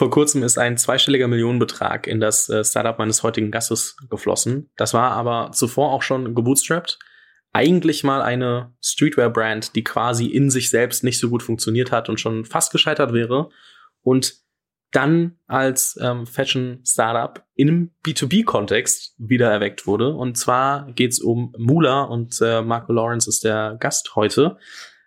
Vor kurzem ist ein zweistelliger Millionenbetrag in das äh, Startup meines heutigen Gastes geflossen. Das war aber zuvor auch schon gebootstrapped. Eigentlich mal eine Streetwear-Brand, die quasi in sich selbst nicht so gut funktioniert hat und schon fast gescheitert wäre. Und dann als ähm, Fashion-Startup im B2B-Kontext wieder erweckt wurde. Und zwar geht's um Mula und äh, Marco Lawrence ist der Gast heute.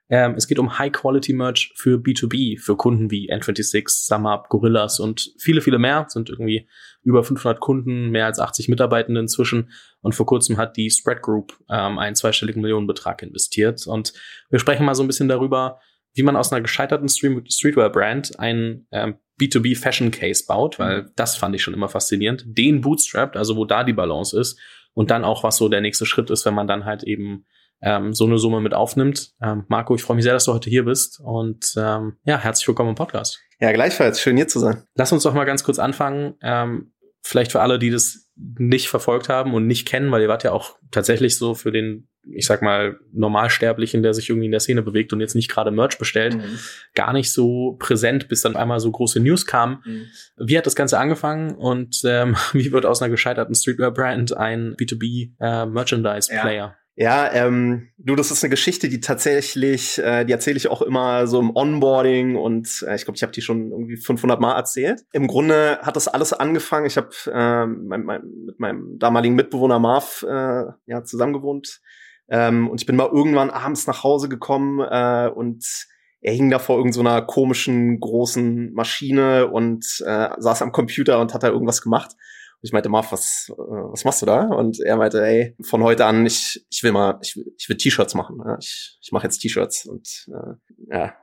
Ähm, es geht um High-Quality-Merch für B2B, für Kunden wie N26, SumUp, Gorillas und viele, viele mehr. Es sind irgendwie über 500 Kunden, mehr als 80 Mitarbeitende inzwischen. Und vor kurzem hat die Spread Group ähm, einen zweistelligen Millionenbetrag investiert. Und wir sprechen mal so ein bisschen darüber, wie man aus einer gescheiterten Streetwear-Brand einen ähm, B2B Fashion Case baut, weil mhm. das fand ich schon immer faszinierend, den bootstrapped, also wo da die Balance ist und dann auch, was so der nächste Schritt ist, wenn man dann halt eben ähm, so eine Summe mit aufnimmt. Ähm, Marco, ich freue mich sehr, dass du heute hier bist und ähm, ja, herzlich willkommen im Podcast. Ja, gleichfalls. Schön hier zu sein. Lass uns doch mal ganz kurz anfangen. Ähm, vielleicht für alle, die das nicht verfolgt haben und nicht kennen, weil ihr wart ja auch tatsächlich so für den ich sag mal, Normalsterblichen, der sich irgendwie in der Szene bewegt und jetzt nicht gerade Merch bestellt, mhm. gar nicht so präsent, bis dann einmal so große News kamen. Mhm. Wie hat das Ganze angefangen und ähm, wie wird aus einer gescheiterten Streetwear-Brand ein B2B-Merchandise-Player? Äh, ja. Ja, ähm, du, das ist eine Geschichte, die tatsächlich, äh, die erzähle ich auch immer so im Onboarding und äh, ich glaube, ich habe die schon irgendwie 500 Mal erzählt. Im Grunde hat das alles angefangen. Ich habe äh, mein, mein, mit meinem damaligen Mitbewohner Marv äh, ja zusammengewohnt ähm, und ich bin mal irgendwann abends nach Hause gekommen äh, und er hing da vor irgendeiner so komischen großen Maschine und äh, saß am Computer und hat da irgendwas gemacht. Ich meinte, Marv, was, äh, was machst du da? Und er meinte, ey, von heute an, ich, ich will mal, ich, ich will T-Shirts machen. Ja? Ich, ich mache jetzt T-Shirts. Und äh, ja,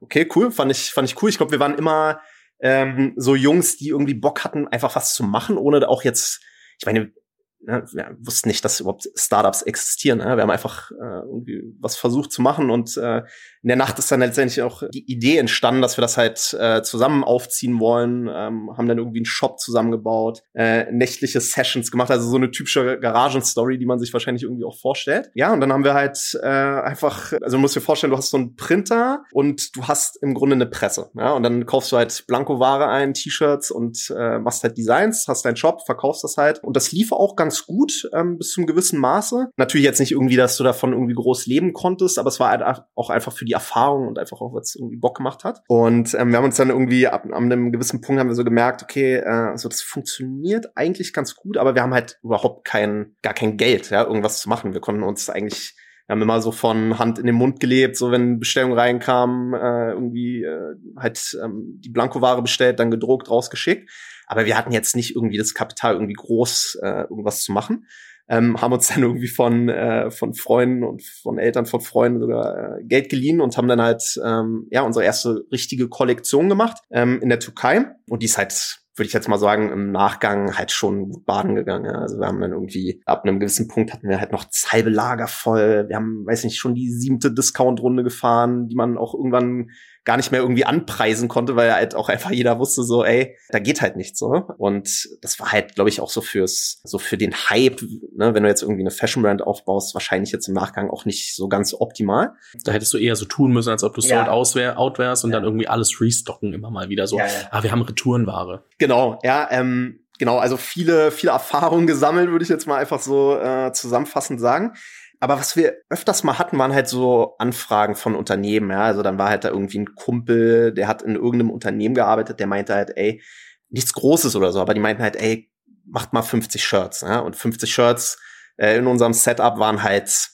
okay, cool, fand ich, fand ich cool. Ich glaube, wir waren immer ähm, so Jungs, die irgendwie Bock hatten, einfach was zu machen, ohne auch jetzt, ich meine, ne, wir wussten nicht, dass überhaupt Startups existieren. Ne? Wir haben einfach äh, irgendwie was versucht zu machen und äh, in der Nacht ist dann letztendlich auch die Idee entstanden, dass wir das halt äh, zusammen aufziehen wollen, ähm, haben dann irgendwie einen Shop zusammengebaut, äh, nächtliche Sessions gemacht, also so eine typische Garagenstory, die man sich wahrscheinlich irgendwie auch vorstellt. Ja, und dann haben wir halt äh, einfach, also du musst dir vorstellen, du hast so einen Printer und du hast im Grunde eine Presse. Ja, und dann kaufst du halt Blanko-Ware ein, T-Shirts und äh, machst halt Designs, hast deinen Shop, verkaufst das halt. Und das lief auch ganz gut ähm, bis zum gewissen Maße. Natürlich jetzt nicht irgendwie, dass du davon irgendwie groß leben konntest, aber es war halt auch einfach für die Erfahrung und einfach auch, was irgendwie Bock gemacht hat. Und ähm, wir haben uns dann irgendwie ab, ab einem gewissen Punkt haben wir so gemerkt, okay, äh, also das funktioniert eigentlich ganz gut, aber wir haben halt überhaupt kein, gar kein Geld, ja, irgendwas zu machen. Wir konnten uns eigentlich wir haben immer so von Hand in den Mund gelebt, so wenn Bestellungen reinkamen, äh, irgendwie äh, halt ähm, die Blankoware bestellt, dann gedruckt, rausgeschickt. Aber wir hatten jetzt nicht irgendwie das Kapital, irgendwie groß äh, irgendwas zu machen ähm, haben uns dann irgendwie von, äh, von Freunden und von Eltern von Freunden sogar äh, Geld geliehen und haben dann halt ähm, ja unsere erste richtige Kollektion gemacht ähm, in der Türkei. Und die ist halt würde ich jetzt mal sagen, im Nachgang halt schon baden gegangen. Ja. Also wir haben dann irgendwie, ab einem gewissen Punkt hatten wir halt noch halbe Lager voll. Wir haben, weiß nicht, schon die siebte Discount-Runde gefahren, die man auch irgendwann gar nicht mehr irgendwie anpreisen konnte, weil halt auch einfach jeder wusste so, ey, da geht halt nichts so. Und das war halt, glaube ich, auch so fürs, so für den Hype, ne, wenn du jetzt irgendwie eine Fashion Brand aufbaust, wahrscheinlich jetzt im Nachgang auch nicht so ganz optimal. Da hättest du eher so tun müssen, als ob du ja. sold out wärst und ja. dann irgendwie alles restocken immer mal wieder so. Ja. Ah, wir haben Retourenware. Genau, ja, ähm, genau, also viele, viele Erfahrungen gesammelt, würde ich jetzt mal einfach so äh, zusammenfassend sagen. Aber was wir öfters mal hatten, waren halt so Anfragen von Unternehmen. Ja, also dann war halt da irgendwie ein Kumpel, der hat in irgendeinem Unternehmen gearbeitet, der meinte halt, ey, nichts Großes oder so, aber die meinten halt, ey, macht mal 50 Shirts. Ja? Und 50 Shirts äh, in unserem Setup waren halt,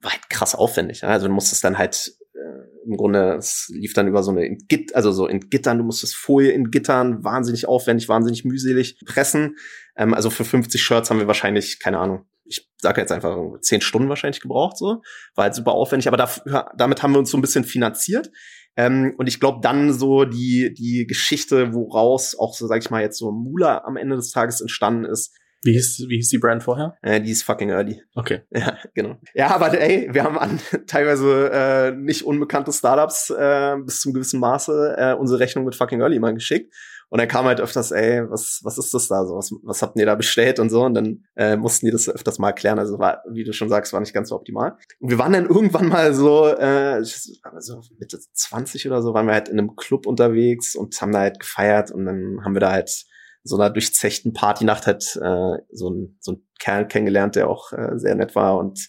war halt krass aufwendig. Ja? Also du musstest dann halt äh, im Grunde, es lief dann über so eine in Git, also so in Gittern, du musstest Folie in Gittern, wahnsinnig aufwendig, wahnsinnig mühselig pressen. Ähm, also für 50 Shirts haben wir wahrscheinlich, keine Ahnung, ich sage jetzt einfach zehn Stunden wahrscheinlich gebraucht, so. War halt super aufwendig, aber dafür, damit haben wir uns so ein bisschen finanziert. Ähm, und ich glaube dann so die, die Geschichte, woraus auch so, sag ich mal, jetzt so Mula am Ende des Tages entstanden ist, Wie hieß, wie hieß die Brand vorher? Äh, die ist fucking early. Okay. Ja, genau. Ja, aber ey, wir haben an teilweise äh, nicht unbekannte Startups äh, bis zum gewissen Maße äh, unsere Rechnung mit fucking early mal geschickt. Und dann kam halt öfters, ey, was, was ist das da so? Was, was habt ihr da bestellt und so? Und dann äh, mussten die das öfters mal erklären. Also war, wie du schon sagst, war nicht ganz so optimal. Und wir waren dann irgendwann mal so, äh, so Mitte 20 oder so, waren wir halt in einem Club unterwegs und haben da halt gefeiert und dann haben wir da halt so einer durchzechten Partynacht halt äh, so, ein, so ein Kerl kennengelernt, der auch äh, sehr nett war und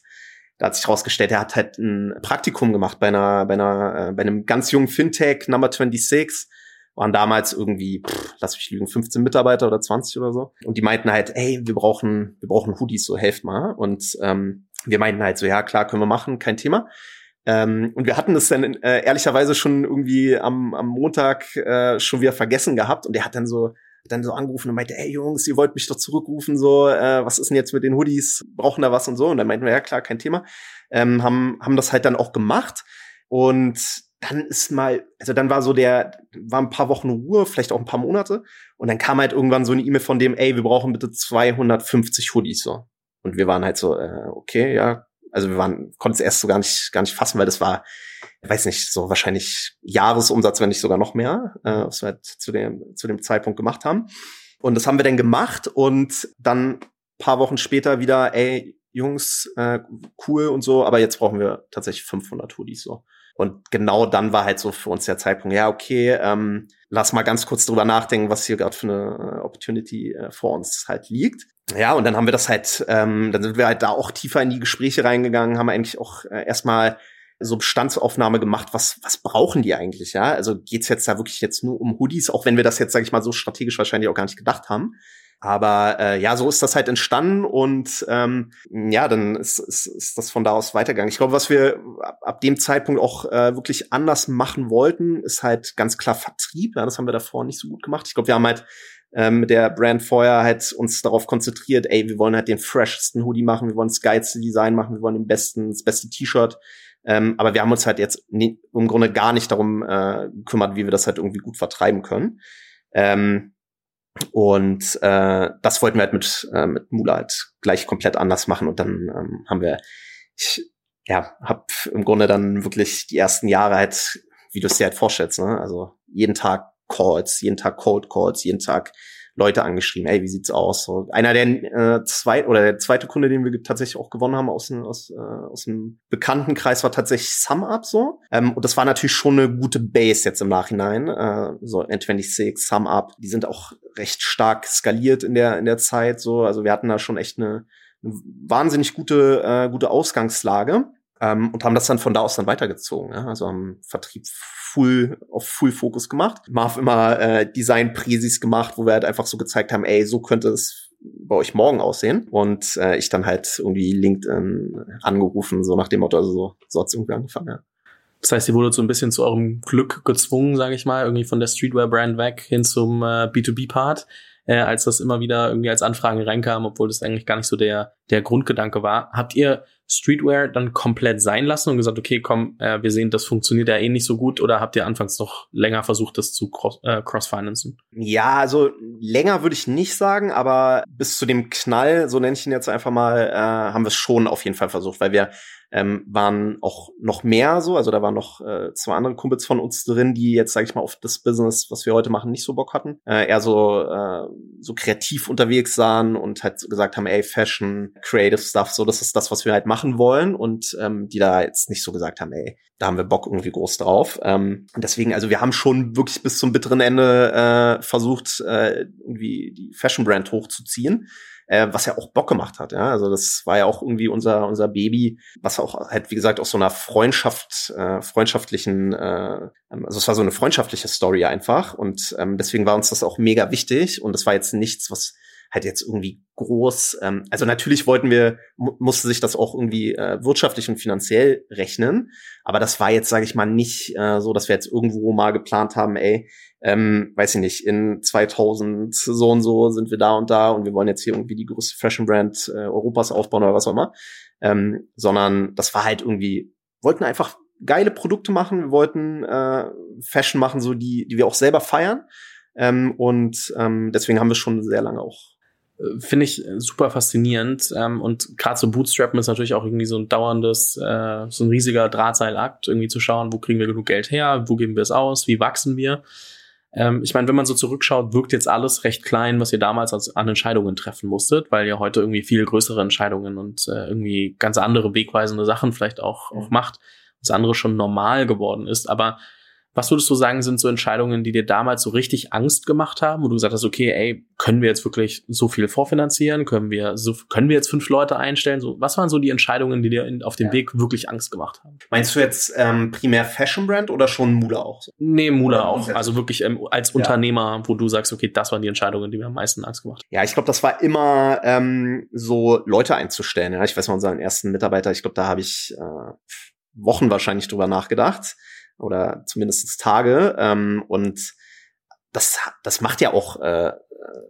da hat sich herausgestellt, er hat halt ein Praktikum gemacht bei einer, bei einer, äh, bei einem ganz jungen Fintech, Number 26, waren damals irgendwie, pff, lass mich lügen, 15 Mitarbeiter oder 20 oder so. Und die meinten halt, ey, wir brauchen, wir brauchen Hoodies, so helft mal. Und ähm, wir meinten halt so, ja klar, können wir machen, kein Thema. Ähm, und wir hatten das dann äh, ehrlicherweise schon irgendwie am, am Montag äh, schon wieder vergessen gehabt. Und er hat dann so, dann so angerufen und meinte, ey Jungs, ihr wollt mich doch zurückrufen, so, äh, was ist denn jetzt mit den Hoodies? Brauchen da was und so? Und dann meinten wir, ja klar, kein Thema. Ähm, haben, haben das halt dann auch gemacht. Und dann ist mal, also dann war so der, war ein paar Wochen Ruhe, vielleicht auch ein paar Monate. Und dann kam halt irgendwann so eine E-Mail von dem, ey, wir brauchen bitte 250 Hoodies so. Und wir waren halt so, äh, okay, ja. Also wir waren, konnten es erst so gar nicht, gar nicht fassen, weil das war, weiß nicht, so wahrscheinlich Jahresumsatz, wenn nicht sogar noch mehr, äh, was wir halt zu dem, zu dem Zeitpunkt gemacht haben. Und das haben wir dann gemacht und dann paar Wochen später wieder, ey, Jungs, äh, cool und so, aber jetzt brauchen wir tatsächlich 500 Hoodies so. Und genau dann war halt so für uns der Zeitpunkt, ja, okay, ähm, lass mal ganz kurz drüber nachdenken, was hier gerade für eine äh, Opportunity äh, vor uns halt liegt. Ja, und dann haben wir das halt, ähm, dann sind wir halt da auch tiefer in die Gespräche reingegangen, haben eigentlich auch äh, erstmal so Bestandsaufnahme gemacht, was, was brauchen die eigentlich, ja? Also geht's jetzt da wirklich jetzt nur um Hoodies, auch wenn wir das jetzt, sage ich mal, so strategisch wahrscheinlich auch gar nicht gedacht haben. Aber äh, ja, so ist das halt entstanden und ähm, ja, dann ist, ist, ist das von da aus weitergegangen. Ich glaube, was wir ab, ab dem Zeitpunkt auch äh, wirklich anders machen wollten, ist halt ganz klar Vertrieb. Ja, das haben wir davor nicht so gut gemacht. Ich glaube, wir haben halt ähm, mit der Brand vorher halt uns darauf konzentriert, ey, wir wollen halt den freshesten Hoodie machen, wir wollen das geilste Design machen, wir wollen den besten, das beste T-Shirt. Ähm, aber wir haben uns halt jetzt nie, im Grunde gar nicht darum äh, gekümmert, wie wir das halt irgendwie gut vertreiben können. Ähm, und äh, das wollten wir halt mit, äh, mit Mula halt gleich komplett anders machen. Und dann ähm, haben wir, ich ja, hab im Grunde dann wirklich die ersten Jahre halt, wie du es dir halt vorstellst, ne? Also jeden Tag Calls, jeden Tag Cold Calls, jeden Tag Leute angeschrieben, ey, wie sieht's aus? So, einer der äh, zwei oder der zweite Kunde, den wir tatsächlich auch gewonnen haben aus, aus, äh, aus dem Bekanntenkreis, war tatsächlich SumUp so. Ähm, und das war natürlich schon eine gute Base jetzt im Nachhinein. Äh, so N26, SumUp, die sind auch recht stark skaliert in der in der Zeit. So, also wir hatten da schon echt eine, eine wahnsinnig gute äh, gute Ausgangslage ähm, und haben das dann von da aus dann weitergezogen. Ja? Also haben Vertrieb full auf Full Fokus gemacht. Marv immer äh, Design Präsis gemacht, wo wir halt einfach so gezeigt haben, ey, so könnte es bei euch morgen aussehen. Und äh, ich dann halt irgendwie LinkedIn angerufen, so nach dem Motto, also so, so hat's irgendwie angefangen, ja. Das heißt, ihr wurdet so ein bisschen zu eurem Glück gezwungen, sage ich mal, irgendwie von der Streetwear-Brand weg hin zum äh, B2B-Part, äh, als das immer wieder irgendwie als Anfragen reinkam, obwohl das eigentlich gar nicht so der, der Grundgedanke war. Habt ihr Streetwear dann komplett sein lassen und gesagt, okay, komm, äh, wir sehen, das funktioniert ja eh nicht so gut oder habt ihr anfangs noch länger versucht, das zu cross, äh, cross-financen? Ja, also länger würde ich nicht sagen, aber bis zu dem Knall, so nenne ich ihn jetzt einfach mal, äh, haben wir es schon auf jeden Fall versucht, weil wir ähm, waren auch noch mehr so, also da waren noch äh, zwei andere Kumpels von uns drin, die jetzt, sage ich mal, auf das Business, was wir heute machen, nicht so Bock hatten, äh, eher so äh, so kreativ unterwegs sahen und halt gesagt haben, ey, Fashion, Creative Stuff, so das ist das, was wir halt machen wollen. Und ähm, die da jetzt nicht so gesagt haben, ey, da haben wir Bock irgendwie groß drauf. Ähm, deswegen, also wir haben schon wirklich bis zum bitteren Ende äh, versucht, äh, irgendwie die Fashion Brand hochzuziehen äh, was ja auch Bock gemacht hat. Ja? Also das war ja auch irgendwie unser unser Baby, was auch halt wie gesagt aus so einer Freundschaft, äh, freundschaftlichen, äh, also es war so eine freundschaftliche Story einfach und ähm, deswegen war uns das auch mega wichtig und das war jetzt nichts, was halt jetzt irgendwie groß. Ähm, also natürlich wollten wir, mu musste sich das auch irgendwie äh, wirtschaftlich und finanziell rechnen, aber das war jetzt, sage ich mal, nicht äh, so, dass wir jetzt irgendwo mal geplant haben, ey, ähm, weiß ich nicht, in 2000 so und so sind wir da und da und wir wollen jetzt hier irgendwie die größte Fashion Brand äh, Europas aufbauen oder was auch immer, ähm, sondern das war halt irgendwie, wollten einfach geile Produkte machen, wir wollten äh, Fashion machen, so die, die wir auch selber feiern ähm, und ähm, deswegen haben wir schon sehr lange auch finde ich super faszinierend. Ähm, und gerade so Bootstrappen ist natürlich auch irgendwie so ein dauerndes, äh, so ein riesiger Drahtseilakt, irgendwie zu schauen, wo kriegen wir genug Geld her, wo geben wir es aus, wie wachsen wir. Ähm, ich meine, wenn man so zurückschaut, wirkt jetzt alles recht klein, was ihr damals als, an Entscheidungen treffen musstet, weil ihr heute irgendwie viel größere Entscheidungen und äh, irgendwie ganz andere wegweisende Sachen vielleicht auch, auch macht, das andere schon normal geworden ist. Aber was würdest du sagen, sind so Entscheidungen, die dir damals so richtig Angst gemacht haben, wo du gesagt hast, okay, ey, können wir jetzt wirklich so viel vorfinanzieren? Können wir so, können wir jetzt fünf Leute einstellen? So, was waren so die Entscheidungen, die dir in, auf dem ja. Weg wirklich Angst gemacht haben? Meinst du jetzt ähm, primär Fashion Brand oder schon Mula auch? Nee, Mula auch. Also wirklich ähm, als ja. Unternehmer, wo du sagst, okay, das waren die Entscheidungen, die mir am meisten Angst gemacht haben. Ja, ich glaube, das war immer ähm, so Leute einzustellen. Ja? Ich weiß mal, unseren ersten Mitarbeiter, ich glaube, da habe ich äh, Wochen wahrscheinlich drüber nachgedacht oder zumindest Tage. Ähm, und das, das macht ja auch, äh,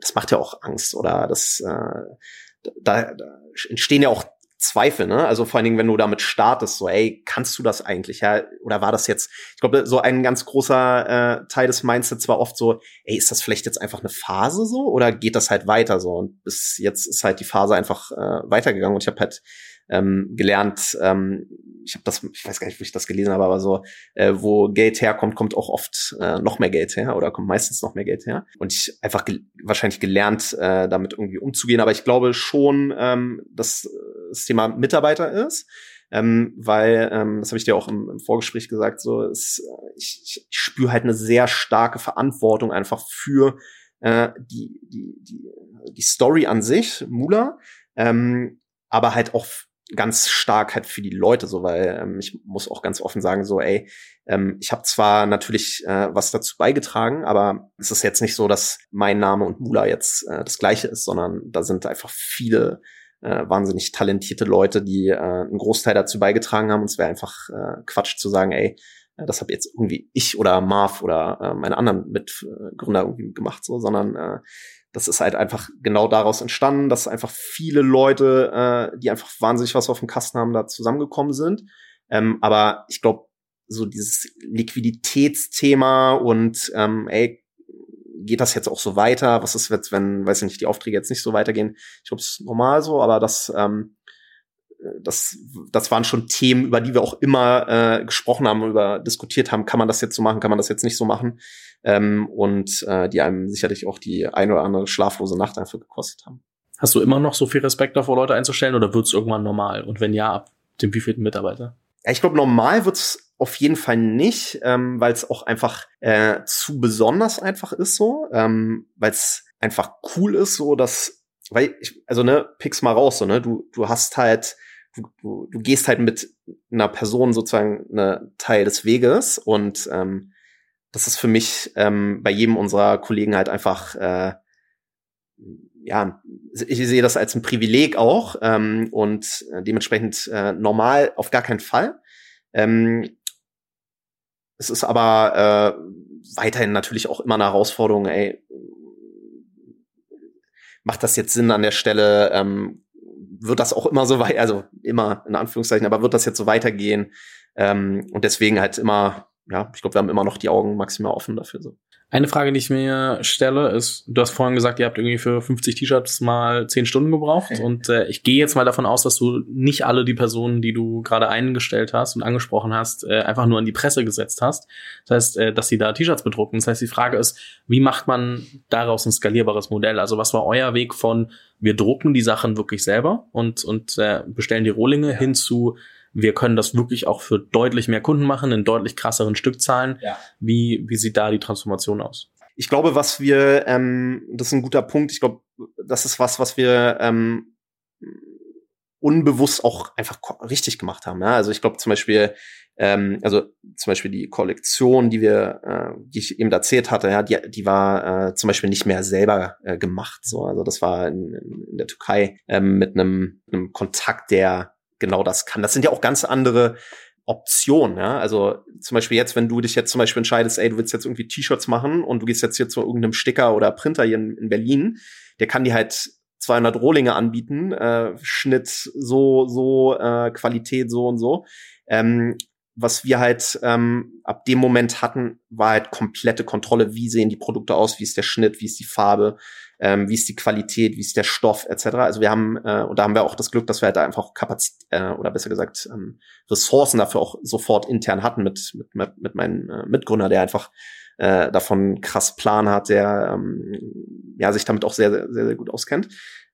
das macht ja auch Angst oder das, äh, da, da entstehen ja auch Zweifel, ne? Also vor allen Dingen, wenn du damit startest, so, ey, kannst du das eigentlich, ja? Oder war das jetzt, ich glaube, so ein ganz großer äh, Teil des Mindsets war oft so, ey, ist das vielleicht jetzt einfach eine Phase so oder geht das halt weiter so? Und bis jetzt ist halt die Phase einfach äh, weitergegangen und ich habe halt ähm, gelernt, ähm, ich habe das, ich weiß gar nicht, wo ich das gelesen habe, aber so, äh, wo Geld herkommt, kommt auch oft äh, noch mehr Geld her oder kommt meistens noch mehr Geld her. Und ich einfach ge wahrscheinlich gelernt, äh, damit irgendwie umzugehen. Aber ich glaube schon, ähm, dass das Thema Mitarbeiter ist. Ähm, weil, ähm, das habe ich dir auch im, im Vorgespräch gesagt, so ist, ich, ich, spüre halt eine sehr starke Verantwortung einfach für äh, die, die, die, die Story an sich, Mula, ähm, aber halt auch ganz stark halt für die Leute so, weil ähm, ich muss auch ganz offen sagen so, ey, ähm, ich habe zwar natürlich äh, was dazu beigetragen, aber es ist jetzt nicht so, dass mein Name und Mula jetzt äh, das gleiche ist, sondern da sind einfach viele äh, wahnsinnig talentierte Leute, die äh, einen Großteil dazu beigetragen haben. Und es wäre einfach äh, Quatsch zu sagen, ey, äh, das habe jetzt irgendwie ich oder Marv oder äh, meine anderen Mitgründer irgendwie gemacht, so, sondern äh, das ist halt einfach genau daraus entstanden, dass einfach viele Leute, äh, die einfach wahnsinnig was auf dem Kasten haben, da zusammengekommen sind. Ähm, aber ich glaube, so dieses Liquiditätsthema und ähm, ey, geht das jetzt auch so weiter? Was ist jetzt, wenn, weiß ich nicht, die Aufträge jetzt nicht so weitergehen? Ich glaube, es ist normal so, aber das ähm, das, das waren schon Themen, über die wir auch immer äh, gesprochen haben, über diskutiert haben, kann man das jetzt so machen, kann man das jetzt nicht so machen. Ähm, und äh, die einem sicherlich auch die ein oder andere schlaflose Nacht einfach gekostet haben. Hast du immer noch so viel Respekt davor, Leute einzustellen, oder wird es irgendwann normal? Und wenn ja, ab dem wievielten Mitarbeiter? Ja, ich glaube, normal wird's auf jeden Fall nicht, ähm, weil es auch einfach äh, zu besonders einfach ist so, ähm, weil es einfach cool ist, so dass, weil ich, also ne, pick's mal raus, so ne, du du hast halt du, du, gehst halt mit einer Person sozusagen eine Teil des Weges und ähm, das ist für mich ähm, bei jedem unserer Kollegen halt einfach äh, ja, ich sehe das als ein Privileg auch ähm, und äh, dementsprechend äh, normal auf gar keinen Fall. Ähm, es ist aber äh, weiterhin natürlich auch immer eine Herausforderung, ey, macht das jetzt Sinn an der Stelle, ähm, wird das auch immer so weit, also immer in Anführungszeichen, aber wird das jetzt so weitergehen? Ähm, und deswegen halt immer, ja, ich glaube, wir haben immer noch die Augen maximal offen dafür. So. Eine Frage, die ich mir stelle, ist, du hast vorhin gesagt, ihr habt irgendwie für 50 T-Shirts mal 10 Stunden gebraucht. Okay. Und äh, ich gehe jetzt mal davon aus, dass du nicht alle die Personen, die du gerade eingestellt hast und angesprochen hast, äh, einfach nur in die Presse gesetzt hast. Das heißt, äh, dass sie da T-Shirts bedrucken. Das heißt, die Frage ist, wie macht man daraus ein skalierbares Modell? Also was war euer Weg von, wir drucken die Sachen wirklich selber und, und äh, bestellen die Rohlinge ja. hin zu, wir können das wirklich auch für deutlich mehr Kunden machen, in deutlich krasseren Stückzahlen. Ja. Wie, wie sieht da die Transformation aus? Ich glaube, was wir, ähm, das ist ein guter Punkt, ich glaube, das ist was, was wir ähm, unbewusst auch einfach richtig gemacht haben. Ja? Also ich glaube zum Beispiel, ähm, also zum Beispiel die Kollektion, die wir, äh, die ich eben erzählt hatte, ja, die, die war äh, zum Beispiel nicht mehr selber äh, gemacht. So, also das war in, in der Türkei ähm, mit einem, einem Kontakt, der genau das kann. Das sind ja auch ganz andere Optionen, ja. Also zum Beispiel jetzt, wenn du dich jetzt zum Beispiel entscheidest, ey, du willst jetzt irgendwie T-Shirts machen und du gehst jetzt hier zu irgendeinem Sticker oder Printer hier in, in Berlin, der kann dir halt 200 Rohlinge anbieten, äh, Schnitt so, so, äh, Qualität so und so. Ähm, was wir halt ähm, ab dem Moment hatten, war halt komplette Kontrolle, wie sehen die Produkte aus, wie ist der Schnitt, wie ist die Farbe, ähm, wie ist die Qualität, wie ist der Stoff? Etc. Also wir haben, äh, und da haben wir auch das Glück, dass wir halt da einfach Kapazität, äh, oder besser gesagt ähm, Ressourcen dafür auch sofort intern hatten mit, mit, mit, meinem äh, Mitgründer, der einfach äh, davon krass Plan hat, der ähm, ja sich damit auch sehr, sehr, sehr gut auskennt.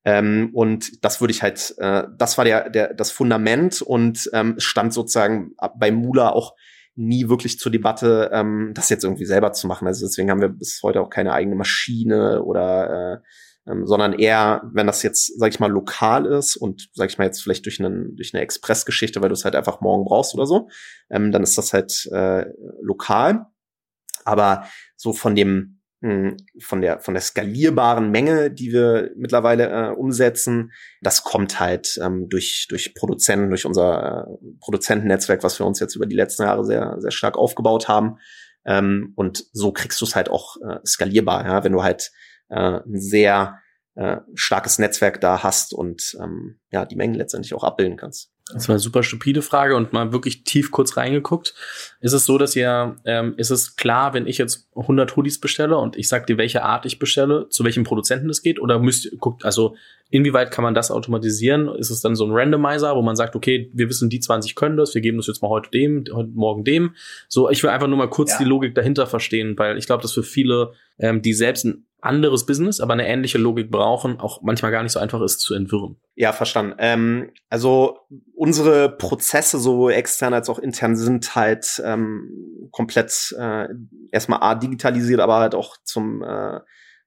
Ähm, und das würde ich halt, äh, das war der, der, das Fundament und ähm, stand sozusagen bei Mula auch nie wirklich zur Debatte, ähm, das jetzt irgendwie selber zu machen. Also deswegen haben wir bis heute auch keine eigene Maschine oder äh, ähm, sondern eher, wenn das jetzt, sag ich mal, lokal ist und sag ich mal jetzt vielleicht durch, einen, durch eine Expressgeschichte, weil du es halt einfach morgen brauchst oder so, ähm, dann ist das halt äh, lokal. Aber so von dem von der von der skalierbaren Menge, die wir mittlerweile äh, umsetzen, das kommt halt ähm, durch durch Produzenten, durch unser äh, Produzentennetzwerk, was wir uns jetzt über die letzten Jahre sehr sehr stark aufgebaut haben. Ähm, und so kriegst du es halt auch äh, skalierbar, ja, wenn du halt äh, ein sehr äh, starkes Netzwerk da hast und ähm, ja die Mengen letztendlich auch abbilden kannst. Das war eine super stupide Frage und mal wirklich tief kurz reingeguckt. Ist es so, dass ihr, ähm, ist es klar, wenn ich jetzt 100 Hoodies bestelle und ich sag dir, welche Art ich bestelle, zu welchem Produzenten es geht? Oder müsst guckt, also inwieweit kann man das automatisieren? Ist es dann so ein Randomizer, wo man sagt, okay, wir wissen, die 20 können das, wir geben das jetzt mal heute dem, heute morgen dem. So, ich will einfach nur mal kurz ja. die Logik dahinter verstehen, weil ich glaube, dass für viele, ähm, die selbst ein anderes Business, aber eine ähnliche Logik brauchen, auch manchmal gar nicht so einfach ist zu entwirren. Ja, verstanden. Ähm, also unsere Prozesse, so extern als auch intern, sind halt ähm, komplett äh, erstmal A digitalisiert, aber halt auch zum äh,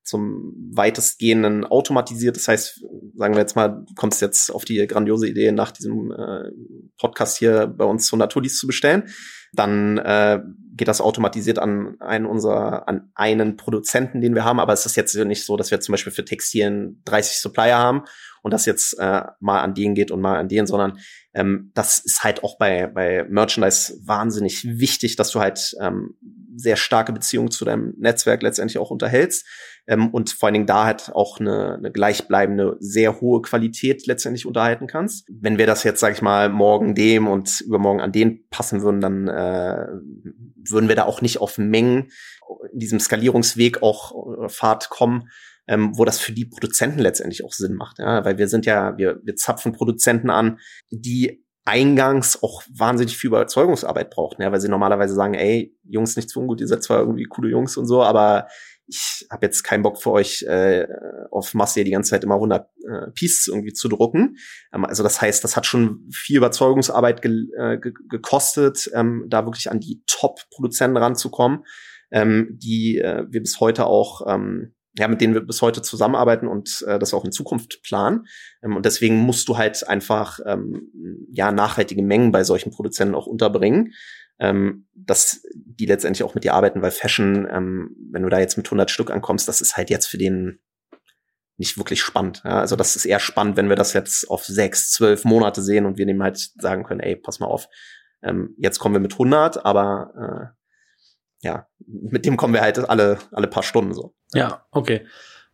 zum weitestgehenden automatisiert. Das heißt, sagen wir jetzt mal, du kommst jetzt auf die grandiose Idee, nach diesem äh, Podcast hier bei uns 100 Hoodies zu bestellen. Dann äh, geht das automatisiert an einen unserer, an einen Produzenten, den wir haben. Aber es ist jetzt nicht so, dass wir zum Beispiel für Textilien 30 Supplier haben und das jetzt äh, mal an den geht und mal an den, sondern ähm, das ist halt auch bei, bei Merchandise wahnsinnig wichtig, dass du halt ähm, sehr starke Beziehungen zu deinem Netzwerk letztendlich auch unterhältst ähm, und vor allen Dingen da halt auch eine, eine gleichbleibende, sehr hohe Qualität letztendlich unterhalten kannst. Wenn wir das jetzt, sag ich mal, morgen dem und übermorgen an den passen würden, dann äh, würden wir da auch nicht auf Mengen in diesem Skalierungsweg auch äh, Fahrt kommen, ähm, wo das für die Produzenten letztendlich auch Sinn macht. Ja? Weil wir sind ja, wir, wir zapfen Produzenten an, die eingangs auch wahnsinnig viel Überzeugungsarbeit brauchten, ja, weil sie normalerweise sagen, ey, Jungs, nichts ungut, ihr seid zwar irgendwie coole Jungs und so, aber ich habe jetzt keinen Bock für euch äh, auf Masse die ganze Zeit immer 100 äh, Pieces irgendwie zu drucken. Ähm, also das heißt, das hat schon viel Überzeugungsarbeit ge äh, ge gekostet, ähm, da wirklich an die Top-Produzenten ranzukommen, ähm, die äh, wir bis heute auch ähm, ja, mit denen wir bis heute zusammenarbeiten und äh, das auch in Zukunft planen. Ähm, und deswegen musst du halt einfach ähm, ja nachhaltige Mengen bei solchen Produzenten auch unterbringen, ähm, dass die letztendlich auch mit dir arbeiten, weil Fashion, ähm, wenn du da jetzt mit 100 Stück ankommst, das ist halt jetzt für den nicht wirklich spannend. Ja? Also das ist eher spannend, wenn wir das jetzt auf sechs, zwölf Monate sehen und wir dem halt sagen können, ey, pass mal auf, ähm, jetzt kommen wir mit 100, aber äh, ja, mit dem kommen wir halt alle, alle paar Stunden so. Ja, okay.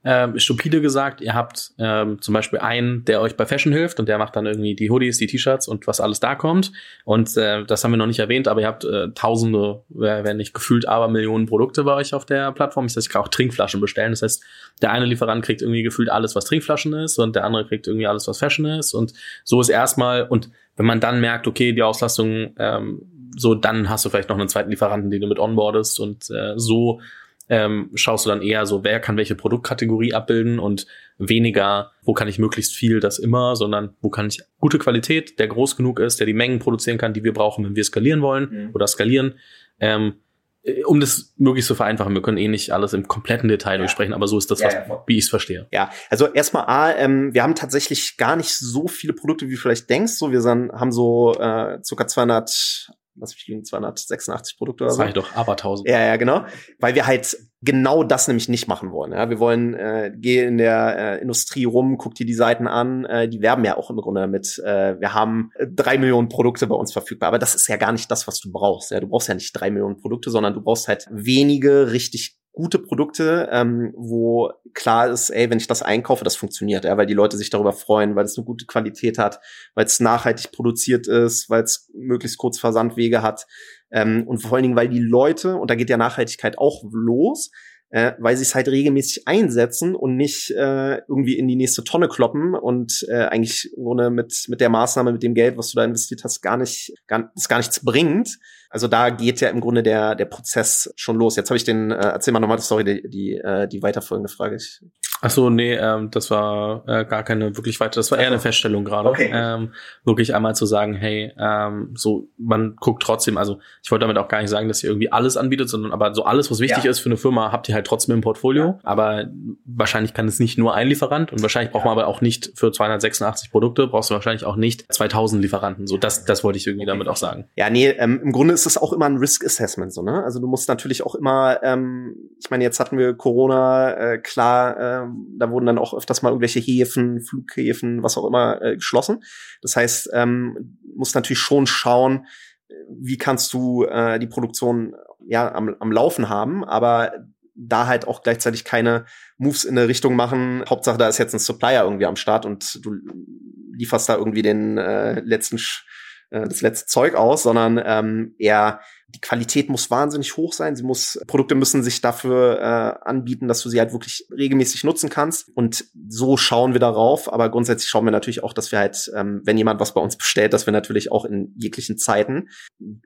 Ähm, stupide gesagt, ihr habt ähm, zum Beispiel einen, der euch bei Fashion hilft und der macht dann irgendwie die Hoodies, die T-Shirts und was alles da kommt. Und äh, das haben wir noch nicht erwähnt, aber ihr habt äh, tausende, wenn nicht gefühlt aber Millionen Produkte bei euch auf der Plattform. Ich, ich kann auch Trinkflaschen bestellen. Das heißt, der eine Lieferant kriegt irgendwie gefühlt alles, was Trinkflaschen ist und der andere kriegt irgendwie alles, was Fashion ist. Und so ist erstmal, und wenn man dann merkt, okay, die Auslastung ähm, so, dann hast du vielleicht noch einen zweiten Lieferanten, den du mit onboardest und äh, so ähm, schaust du dann eher so, wer kann welche Produktkategorie abbilden und weniger, wo kann ich möglichst viel das immer, sondern wo kann ich gute Qualität, der groß genug ist, der die Mengen produzieren kann, die wir brauchen, wenn wir skalieren wollen mhm. oder skalieren. Ähm, äh, um das möglichst zu vereinfachen, wir können eh nicht alles im kompletten Detail ja. durchsprechen, aber so ist das, was, ja. wie ich es verstehe. Ja, also erstmal A, ähm, wir haben tatsächlich gar nicht so viele Produkte, wie du vielleicht denkst. So, wir sind, haben so äh, circa 200 was ich liegen, 286 Produkte oder so. Sag ich doch, aber 1000. Ja, ja, genau. Weil wir halt genau das nämlich nicht machen wollen. Ja? Wir wollen, äh, geh in der äh, Industrie rum, guck dir die Seiten an, äh, die werben ja auch im Grunde damit. Äh, wir haben drei Millionen Produkte bei uns verfügbar, aber das ist ja gar nicht das, was du brauchst. Ja? Du brauchst ja nicht drei Millionen Produkte, sondern du brauchst halt wenige richtig gute Produkte, ähm, wo klar ist, ey, wenn ich das einkaufe, das funktioniert, ja, weil die Leute sich darüber freuen, weil es eine gute Qualität hat, weil es nachhaltig produziert ist, weil es möglichst kurz Versandwege hat ähm, und vor allen Dingen, weil die Leute, und da geht ja Nachhaltigkeit auch los, äh, weil sie es halt regelmäßig einsetzen und nicht äh, irgendwie in die nächste Tonne kloppen und äh, eigentlich ohne mit mit der Maßnahme, mit dem Geld, was du da investiert hast, gar nicht gar, das gar nichts bringt. Also da geht ja im Grunde der der Prozess schon los. Jetzt habe ich den, äh, erzähl mal nochmal, sorry, die die, äh, die weiterfolgende Frage. Ich, Ach so, nee, ähm, das war äh, gar keine wirklich weiter, das war eher eine Feststellung gerade. Okay. Ähm, wirklich einmal zu sagen, hey, ähm, so, man guckt trotzdem, also ich wollte damit auch gar nicht sagen, dass ihr irgendwie alles anbietet, sondern aber so alles, was wichtig Ja. ist für eine Firma, habt ihr halt trotzdem im Portfolio. Ja. Aber wahrscheinlich kann es nicht nur ein Lieferant und wahrscheinlich braucht man aber auch nicht für 286 Produkte, brauchst du wahrscheinlich auch nicht 2000 Lieferanten. So, das, das wollte ich irgendwie damit auch sagen. Ja, nee, ähm, im Grunde ist es auch immer ein Risk Assessment, so, ne? Also du musst natürlich auch immer, ähm, ich meine, jetzt hatten wir Corona, äh, klar, ähm, da wurden dann auch öfters mal irgendwelche Häfen, Flughäfen, was auch immer, äh, geschlossen. Das heißt, ähm, musst natürlich schon schauen, äh, wie kannst du äh, die Produktion ja am, am Laufen haben, aber da halt auch gleichzeitig keine Moves in eine Richtung machen. Hauptsache, da ist jetzt ein Supplier irgendwie am Start und du lieferst da irgendwie den äh, letzten äh, das letzte Zeug aus, sondern ähm, eher die Qualität muss wahnsinnig hoch sein. Sie muss Produkte müssen sich dafür äh, anbieten, dass du sie halt wirklich regelmäßig nutzen kannst. Und so schauen wir darauf. Aber grundsätzlich schauen wir natürlich auch, dass wir halt, ähm, wenn jemand was bei uns bestellt, dass wir natürlich auch in jeglichen Zeiten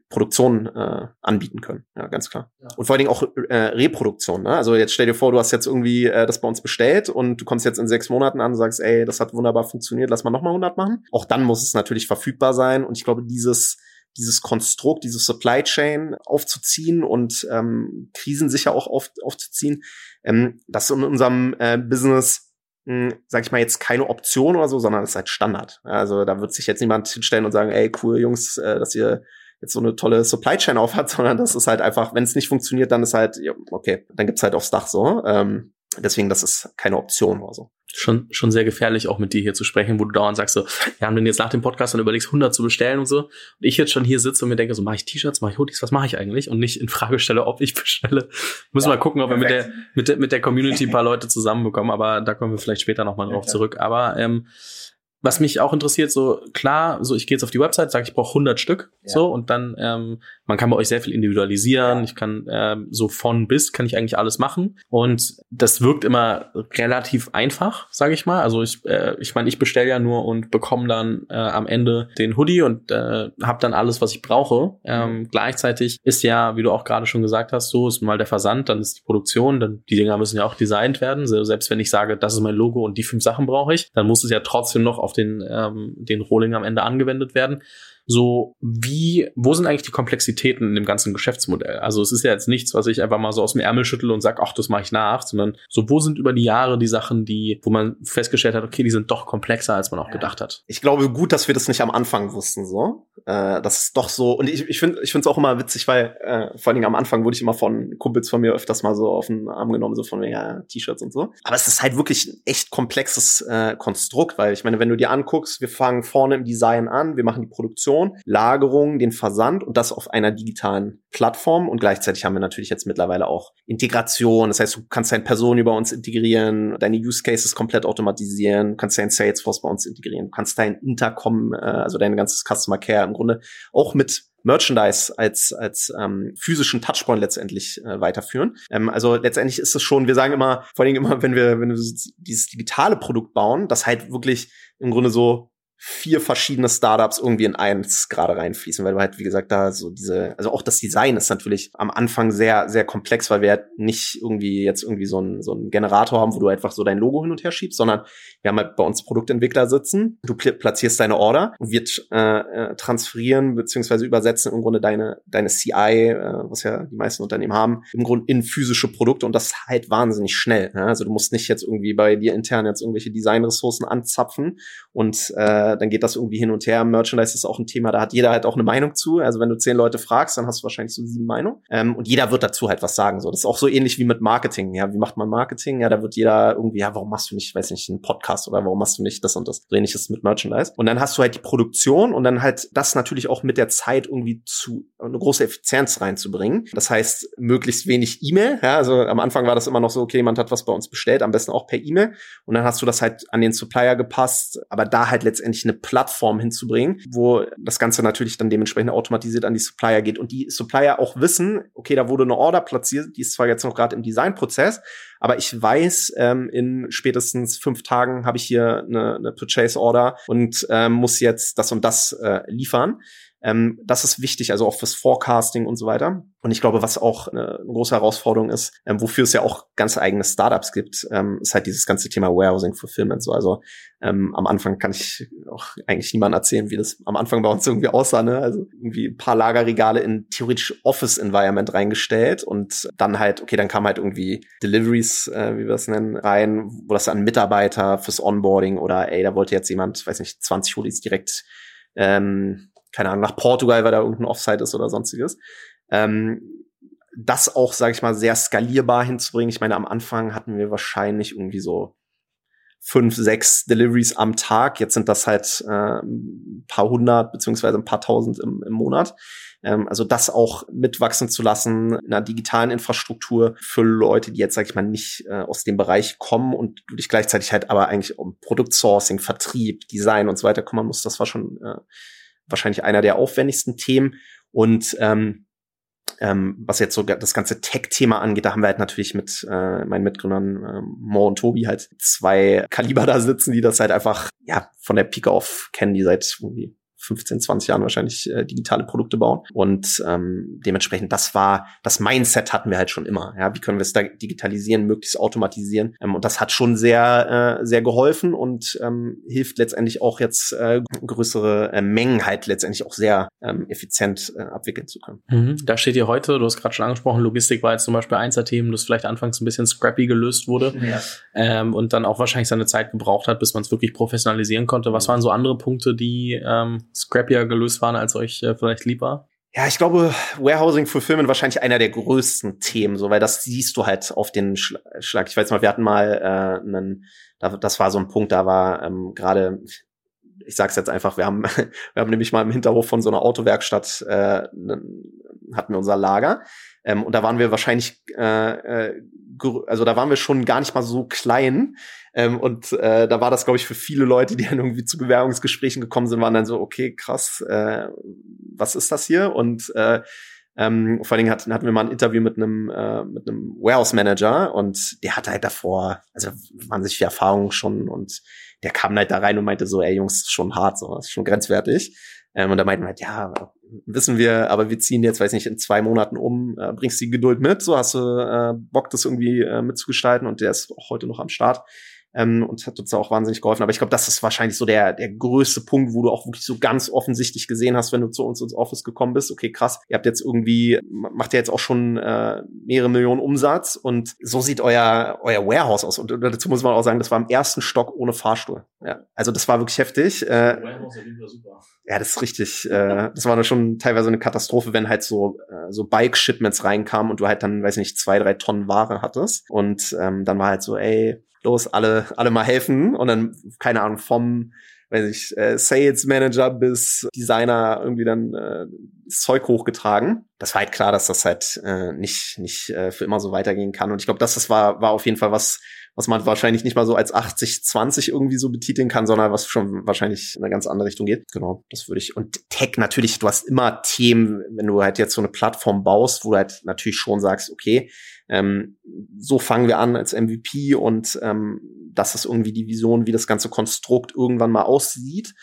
Produktion äh, anbieten können. Ja, ganz klar. Ja. Und vor allen Dingen auch äh, Reproduktion. Ne? Also jetzt stell dir vor, du hast jetzt irgendwie äh, das bei uns bestellt und du kommst jetzt in sechs Monaten an und sagst, ey, das hat wunderbar funktioniert, lass mal nochmal 100 machen. Auch dann muss es natürlich verfügbar sein. Und ich glaube, dieses dieses Konstrukt, diese Supply Chain aufzuziehen und ähm, krisensicher auch auf, aufzuziehen, ähm, das ist in unserem äh, Business, mh, sag ich mal, jetzt keine Option oder so, sondern es ist halt Standard. Also da wird sich jetzt niemand hinstellen und sagen, ey, cool, Jungs, äh, dass ihr jetzt so eine tolle Supply Chain auf hat, sondern das ist halt einfach, wenn es nicht funktioniert, dann ist halt, okay, dann gibt's halt aufs Dach so. Ähm, deswegen, das ist keine Option oder so. Schon, schon sehr gefährlich, auch mit dir hier zu sprechen, wo du dauernd sagst so, ja, und wenn du jetzt nach dem Podcast dann überlegst, 100 zu bestellen und so, und ich jetzt schon hier sitze und mir denke so, mache ich T-Shirts, mache ich Hoodies, was mache ich eigentlich? Und nicht in Frage stelle, ob ich bestelle. Müssen Ja, wir gucken, ob wir mit der, perfekt. mit der, mit der Community ein paar Leute zusammenbekommen, aber da kommen wir vielleicht später nochmal drauf Ja, zurück. Aber ähm, was mich auch interessiert, so klar, so ich gehe jetzt auf die Website, sage ich brauche 100 Stück, Ja. so und dann ähm, man kann bei euch sehr viel individualisieren. Ja. Ich kann ähm, so von bis kann ich eigentlich alles machen und das wirkt immer relativ einfach, sage ich mal. Also ich, äh, ich meine, ich bestelle ja nur und bekomme dann äh, am Ende den Hoodie und äh, habe dann alles, was ich brauche. Ähm, gleichzeitig ist ja, wie du auch gerade schon gesagt hast, so ist mal der Versand, dann ist die Produktion, dann die Dinger müssen ja auch designt werden. So, selbst wenn ich sage, das ist mein Logo und die fünf Sachen brauche ich, dann muss es ja trotzdem noch auf den ähm, den Rohling am Ende angewendet werden. So, wie, wo sind eigentlich die Komplexitäten in dem ganzen Geschäftsmodell? Also es ist ja jetzt nichts, was ich einfach mal so aus dem Ärmel schüttel und sag, ach, das mache ich nach, sondern so, wo sind über die Jahre die Sachen, die, wo man festgestellt hat, okay, die sind doch komplexer, als man auch Ja. gedacht hat. Ich glaube gut, dass wir das nicht am Anfang wussten, so. Äh, das ist doch so. Und ich, ich finde ich finde es auch immer witzig, weil äh, vor allen Dingen am Anfang wurde ich immer von Kumpels von mir öfters mal so auf den Arm genommen, so von ja, T-Shirts und so. Aber es ist halt wirklich ein echt komplexes äh, Konstrukt, weil ich meine, wenn du dir anguckst, wir fangen vorne im Design an, wir machen die Produktion, Lagerung, den Versand und das auf einer digitalen Plattform und gleichzeitig haben wir natürlich jetzt mittlerweile auch Integration. Das heißt, du kannst deine Person über uns integrieren, deine Use Cases komplett automatisieren, kannst dein Salesforce bei uns integrieren, kannst dein Intercom, äh, also dein ganzes Customer Care im Grunde auch mit Merchandise als als ähm, physischen Touchpoint letztendlich äh, weiterführen. Ähm, also letztendlich ist es schon, wir sagen immer, vor allem immer, wenn wir wenn wir dieses digitale Produkt bauen, das halt wirklich im Grunde so vier verschiedene Startups irgendwie in eins gerade reinfließen, weil du halt, wie gesagt, da so diese, also auch das Design ist natürlich am Anfang sehr, sehr komplex, weil wir halt nicht irgendwie jetzt irgendwie so einen, so einen Generator haben, wo du einfach so dein Logo hin und her schiebst, sondern wir haben halt bei uns Produktentwickler sitzen, du pl platzierst deine Order und wir äh, äh, transferieren beziehungsweise übersetzen im Grunde deine, deine CI, äh, was ja die meisten Unternehmen haben, im Grunde in physische Produkte und das halt wahnsinnig schnell. Ja? Also du musst nicht jetzt irgendwie bei dir intern jetzt irgendwelche Designressourcen anzapfen und äh, äh, dann geht das irgendwie hin und her. Merchandise ist auch ein Thema, da hat jeder halt auch eine Meinung zu. Also wenn du zehn Leute fragst, dann hast du wahrscheinlich so sieben Meinungen. Ähm, und jeder wird dazu halt was sagen. So, das ist auch so ähnlich wie mit Marketing. Ja, wie macht man Marketing? Ja, da wird jeder irgendwie, ja, warum machst du nicht, weiß nicht, einen Podcast oder warum machst du nicht das und das? So ähnliches mit Merchandise. Und dann hast du halt die Produktion und dann halt das natürlich auch mit der Zeit irgendwie zu eine große Effizienz reinzubringen. Das heißt, möglichst wenig E-Mail. Ja, also am Anfang war das immer noch so, okay, jemand hat was bei uns bestellt, am besten auch per E-Mail. Und dann hast du das halt an den Supplier gepasst, aber da halt letztendlich eine Plattform hinzubringen, wo das Ganze natürlich dann dementsprechend automatisiert an die Supplier geht und die Supplier auch wissen, okay, da wurde eine Order platziert, die ist zwar jetzt noch gerade im Designprozess, aber ich weiß, ähm, in spätestens fünf Tagen habe ich hier eine, eine Purchase Order und ähm, muss jetzt das und das äh, liefern. Ähm, das ist wichtig, also auch fürs Forecasting und so weiter. Und ich glaube, was auch eine, eine große Herausforderung ist, ähm, wofür es ja auch ganz eigene Startups gibt, ähm, ist halt dieses ganze Thema Warehousing Fulfillment. So, also ähm, am Anfang kann ich auch eigentlich niemandem erzählen, wie das am Anfang bei uns irgendwie aussah. Ne? Also irgendwie ein paar Lagerregale in theoretisch Office Environment reingestellt und dann halt, okay, dann kam halt irgendwie Deliveries, äh, wie wir es nennen, rein, wo das an Mitarbeiter fürs Onboarding oder ey, da wollte jetzt jemand, weiß nicht, 20 Hoodies direkt ähm, keine Ahnung, nach Portugal, weil da irgendein Offside ist oder sonstiges. Ähm, das auch, sage ich mal, sehr skalierbar hinzubringen. Ich meine, am Anfang hatten wir wahrscheinlich irgendwie so fünf, sechs Deliveries am Tag. Jetzt sind das halt äh, ein paar hundert beziehungsweise ein paar tausend im, im Monat. Ähm, also das auch mitwachsen zu lassen in einer digitalen Infrastruktur für Leute, die jetzt, sag ich mal, nicht äh, aus dem Bereich kommen und du dich gleichzeitig halt aber eigentlich um Produktsourcing, Vertrieb, Design und so weiter kümmern musst. Das war schon äh, wahrscheinlich einer der aufwendigsten Themen. Und ähm, ähm, was jetzt so das ganze Tech-Thema angeht, da haben wir halt natürlich mit äh, meinen Mitgründern äh, Mo und Tobi halt zwei Kaliber da sitzen, die das halt einfach ja von der Pike auf kennen, die seit irgendwie 15, 20 Jahren wahrscheinlich äh, digitale Produkte bauen. Und ähm, dementsprechend, das war, das Mindset hatten wir halt schon immer. Ja, wie können wir es da digitalisieren, möglichst automatisieren? Ähm, und das hat schon sehr, äh, sehr geholfen und ähm, hilft letztendlich auch jetzt äh, größere äh, Mengen halt letztendlich auch sehr ähm, effizient äh, abwickeln zu können. Mhm. Da steht ihr heute, du hast gerade schon angesprochen, Logistik war jetzt zum Beispiel eins der Themen, das vielleicht anfangs ein bisschen scrappy gelöst wurde ja. ähm, und dann auch wahrscheinlich seine Zeit gebraucht hat, bis man es wirklich professionalisieren konnte. Was waren so andere Punkte, die ähm, scrappier gelöst waren, als euch äh, vielleicht lieb war? Ja, ich glaube, Warehousing Fulfillment wahrscheinlich einer der größten Themen, so, weil das siehst du halt auf den Schlag. Ich weiß mal, wir hatten mal äh, einen, das war so ein Punkt, da war ähm, gerade, ich sag's jetzt einfach, wir haben, wir haben nämlich mal im Hinterhof von so einer Autowerkstatt äh, hatten wir unser Lager. Ähm, und da waren wir wahrscheinlich, äh, äh, also da waren wir schon gar nicht mal so klein, ähm, und äh, da war das, glaube ich, für viele Leute, die dann irgendwie zu Bewerbungsgesprächen gekommen sind, waren dann so, okay, krass, äh, was ist das hier? Und äh, ähm, vor allen Dingen hatten, hatten wir mal ein Interview mit einem äh, mit einem Warehouse Manager und der hatte halt davor, also waren sich viel Erfahrung schon und der kam halt da rein und meinte so, ey Jungs, schon hart, so, ist schon grenzwertig. Ähm, und da meinten wir halt, ja, wissen wir, aber wir ziehen jetzt, weiß nicht, in zwei Monaten um, äh, bringst die Geduld mit, so hast du äh, Bock, das irgendwie äh, mitzugestalten. Und der ist auch heute noch am Start ähm, und hat uns da auch wahnsinnig geholfen. Aber ich glaube, das ist wahrscheinlich so der, der größte Punkt, wo du auch wirklich so ganz offensichtlich gesehen hast, wenn du zu uns ins Office gekommen bist. Okay, krass, ihr habt jetzt irgendwie, macht ja jetzt auch schon äh, mehrere Millionen Umsatz und so sieht euer, euer Warehouse aus. Und dazu muss man auch sagen, das war im ersten Stock ohne Fahrstuhl. Ja, also das war wirklich heftig. Äh, ja, das ist richtig. Äh, das war dann schon teilweise eine Katastrophe, wenn halt so äh, so Bike-Shipments reinkamen und du halt dann, weiß nicht, zwei, drei Tonnen Ware hattest. Und ähm, dann war halt so, ey, los, alle, alle mal helfen und dann, keine Ahnung, vom weiß ich, äh, Sales Manager bis Designer irgendwie dann äh, Zeug hochgetragen. Das war halt klar, dass das halt äh, nicht, nicht äh, für immer so weitergehen kann. Und ich glaube, das, das war, war auf jeden Fall was, was man wahrscheinlich nicht mal so als 80-20 irgendwie so betiteln kann, sondern was schon wahrscheinlich in eine ganz andere Richtung geht. Genau, das würde ich. Und Tech natürlich, du hast immer Themen, wenn du halt jetzt so eine Plattform baust, wo du halt natürlich schon sagst, okay, ähm, so fangen wir an als MVP und ähm, das ist irgendwie die Vision, wie das ganze Konstrukt irgendwann mal aussieht.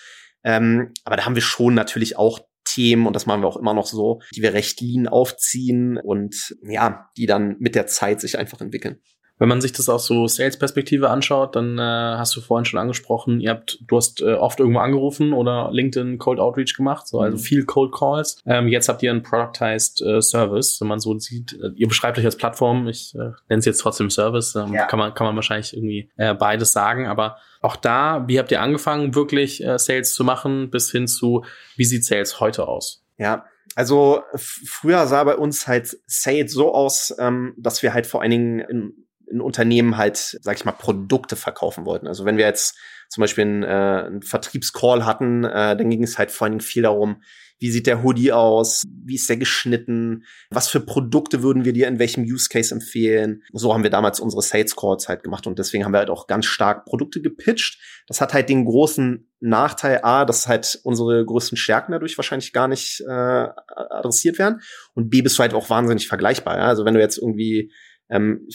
Ähm, aber da haben wir schon natürlich auch Themen, und das machen wir auch immer noch so, die wir recht lean aufziehen und ja, die dann mit der Zeit sich einfach entwickeln. Wenn man sich das aus so Sales-Perspektive anschaut, dann äh, hast du vorhin schon angesprochen, ihr habt, du hast äh, oft irgendwo angerufen oder LinkedIn Cold Outreach gemacht, so also mhm. viel Cold Calls. Ähm, jetzt habt ihr einen Productized äh, Service, wenn man so sieht. Äh, ihr beschreibt euch als Plattform, ich äh, nenne es jetzt trotzdem Service, ähm, ja. kann man kann man wahrscheinlich irgendwie äh, beides sagen, aber auch da, wie habt ihr angefangen, wirklich äh, Sales zu machen, bis hin zu, wie sieht Sales heute aus? Ja, also früher sah bei uns halt Sales so aus, ähm, dass wir halt vor allen Dingen in in Unternehmen halt, sag ich mal, Produkte verkaufen wollten. Also wenn wir jetzt zum Beispiel einen, äh, einen Vertriebscall hatten, äh, dann ging es halt vor allen Dingen viel darum, wie sieht der Hoodie aus, wie ist der geschnitten, was für Produkte würden wir dir in welchem Use Case empfehlen. So haben wir damals unsere Sales Calls halt gemacht und deswegen haben wir halt auch ganz stark Produkte gepitcht. Das hat halt den großen Nachteil, A, dass halt unsere größten Stärken dadurch wahrscheinlich gar nicht äh, adressiert werden und B, bist du halt auch wahnsinnig vergleichbar. Ja? Also wenn du jetzt irgendwie ähm,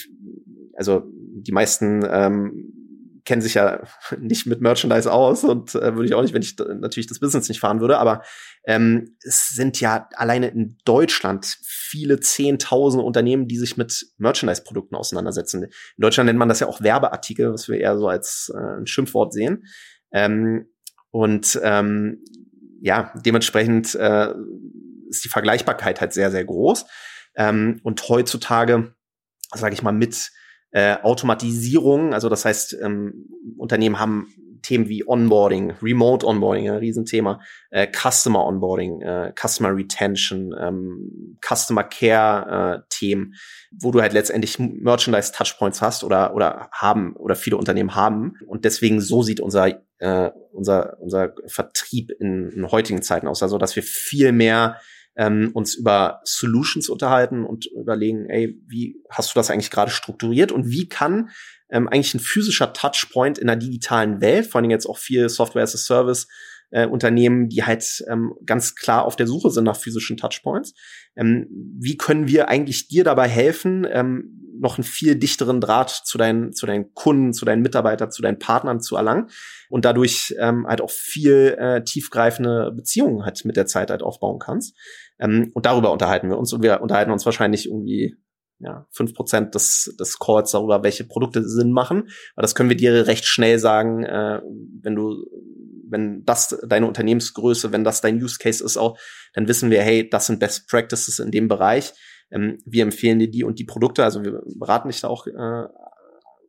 also die meisten ähm, kennen sich ja nicht mit Merchandise aus und äh, würde ich auch nicht, wenn ich natürlich das Business nicht fahren würde, aber ähm, es sind ja alleine in Deutschland viele zehntausende Unternehmen, die sich mit Merchandise-Produkten auseinandersetzen. In Deutschland nennt man das ja auch Werbeartikel, was wir eher so als äh, ein Schimpfwort sehen. Ähm, und ähm, ja, dementsprechend äh, ist die Vergleichbarkeit halt sehr, sehr groß. Ähm, und heutzutage, sage ich mal, mit äh, Automatisierung, also das heißt, ähm, Unternehmen haben Themen wie Onboarding, Remote Onboarding, ein Riesenthema, äh, Customer Onboarding, äh, Customer Retention, ähm, Customer Care äh, Themen, wo du halt letztendlich Merchandise Touchpoints hast oder oder haben oder viele Unternehmen haben. Und deswegen so sieht unser äh, unser unser Vertrieb in, in heutigen Zeiten aus, also dass wir viel mehr ähm, uns über Solutions unterhalten und überlegen, ey, wie hast du das eigentlich gerade strukturiert und wie kann ähm, eigentlich ein physischer Touchpoint in der digitalen Welt, vor allem jetzt auch viel Software as a Service, äh, Unternehmen, die halt ähm, ganz klar auf der Suche sind nach physischen Touchpoints. Ähm, wie können wir eigentlich dir dabei helfen, ähm, noch einen viel dichteren Draht zu deinen, zu deinen Kunden, zu deinen Mitarbeitern, zu deinen Partnern zu erlangen und dadurch ähm, halt auch viel äh, tiefgreifende Beziehungen halt mit der Zeit halt aufbauen kannst. Ähm, und darüber unterhalten wir uns und wir unterhalten uns wahrscheinlich irgendwie ja, fünf Prozent des, des Calls darüber, welche Produkte Sinn machen. Aber das können wir dir recht schnell sagen, äh, wenn du, wenn das deine Unternehmensgröße, wenn das dein Use Case ist auch, dann wissen wir, hey, das sind Best Practices in dem Bereich. Ähm, wir empfehlen dir die und die Produkte, also wir beraten dich da auch äh,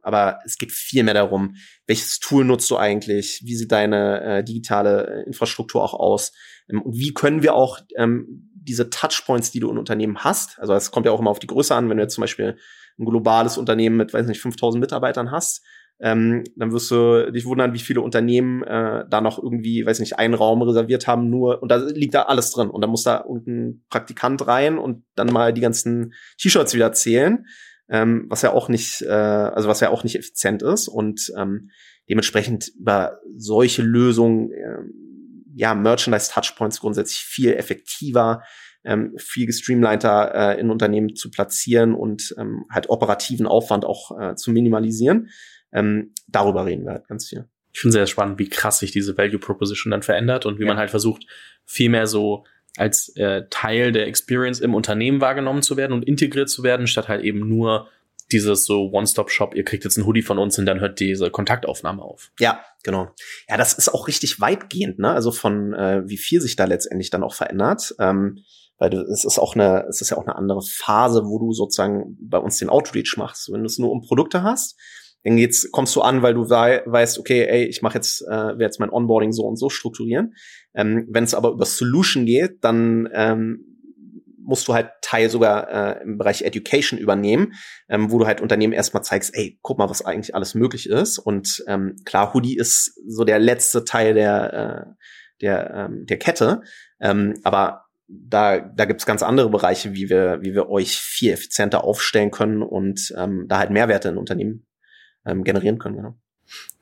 aber es geht viel mehr darum, welches Tool nutzt du eigentlich, wie sieht deine äh, digitale Infrastruktur auch aus ähm, und wie können wir auch ähm, diese Touchpoints, die du in Unternehmen hast, also es kommt ja auch immer auf die Größe an, wenn du jetzt zum Beispiel ein globales Unternehmen mit, weiß nicht, 5000 Mitarbeitern hast, ähm, dann wirst du dich wundern, wie viele Unternehmen äh, da noch irgendwie, weiß nicht, einen Raum reserviert haben, nur, und da liegt da alles drin. Und dann muss da irgendein Praktikant rein und dann mal die ganzen T-Shirts wieder zählen, ähm, was ja auch nicht, äh, also was ja auch nicht effizient ist. Und ähm, dementsprechend über solche Lösungen äh, ja, Merchandise-Touchpoints grundsätzlich viel effektiver, ähm, viel gestreamliner äh, in Unternehmen zu platzieren und ähm, halt operativen Aufwand auch äh, zu minimalisieren. Ähm, darüber reden wir halt ganz viel. Ich finde sehr spannend, wie krass sich diese Value Proposition dann verändert und wie ja. man halt versucht, viel mehr so als äh, Teil der Experience im Unternehmen wahrgenommen zu werden und integriert zu werden, statt halt eben nur dieses so One-Stop-Shop, ihr kriegt jetzt ein Hoodie von uns und dann hört diese Kontaktaufnahme auf. Ja, genau. Ja, das ist auch richtig weitgehend, ne? Also von äh, wie viel sich da letztendlich dann auch verändert. Ähm, weil du, es ist auch eine, es ist ja auch eine andere Phase, wo du sozusagen bei uns den Outreach machst. Wenn du es nur um Produkte hast, dann geht's, kommst du an, weil du wei weißt, okay, ey, ich mache jetzt, äh, werde jetzt mein Onboarding so und so strukturieren. Ähm, Wenn es aber über Solution geht, dann ähm, musst du halt Teil sogar äh, im Bereich Education übernehmen, ähm, wo du halt Unternehmen erstmal zeigst, ey, guck mal, was eigentlich alles möglich ist. Und ähm, klar, Hoodie ist so der letzte Teil der, äh, der, ähm, der Kette. Ähm, aber da, da gibt's ganz andere Bereiche, wie wir, wie wir euch viel effizienter aufstellen können und ähm, da halt Mehrwerte in Unternehmen ähm, generieren können. Genau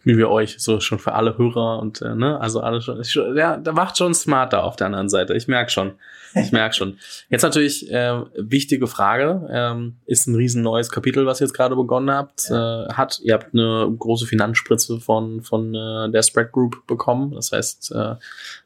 wie wir euch, so schon für alle Hörer und äh, ne, also alles schon, ja, da macht schon smarter auf der anderen Seite. Ich merk schon, ich merk schon. Jetzt natürlich äh, wichtige Frage, ähm, ist ein riesen neues Kapitel, was ihr jetzt gerade begonnen habt. Ja. Äh, hat, ihr habt eine große Finanzspritze von von äh, der Spread Group bekommen. Das heißt, äh,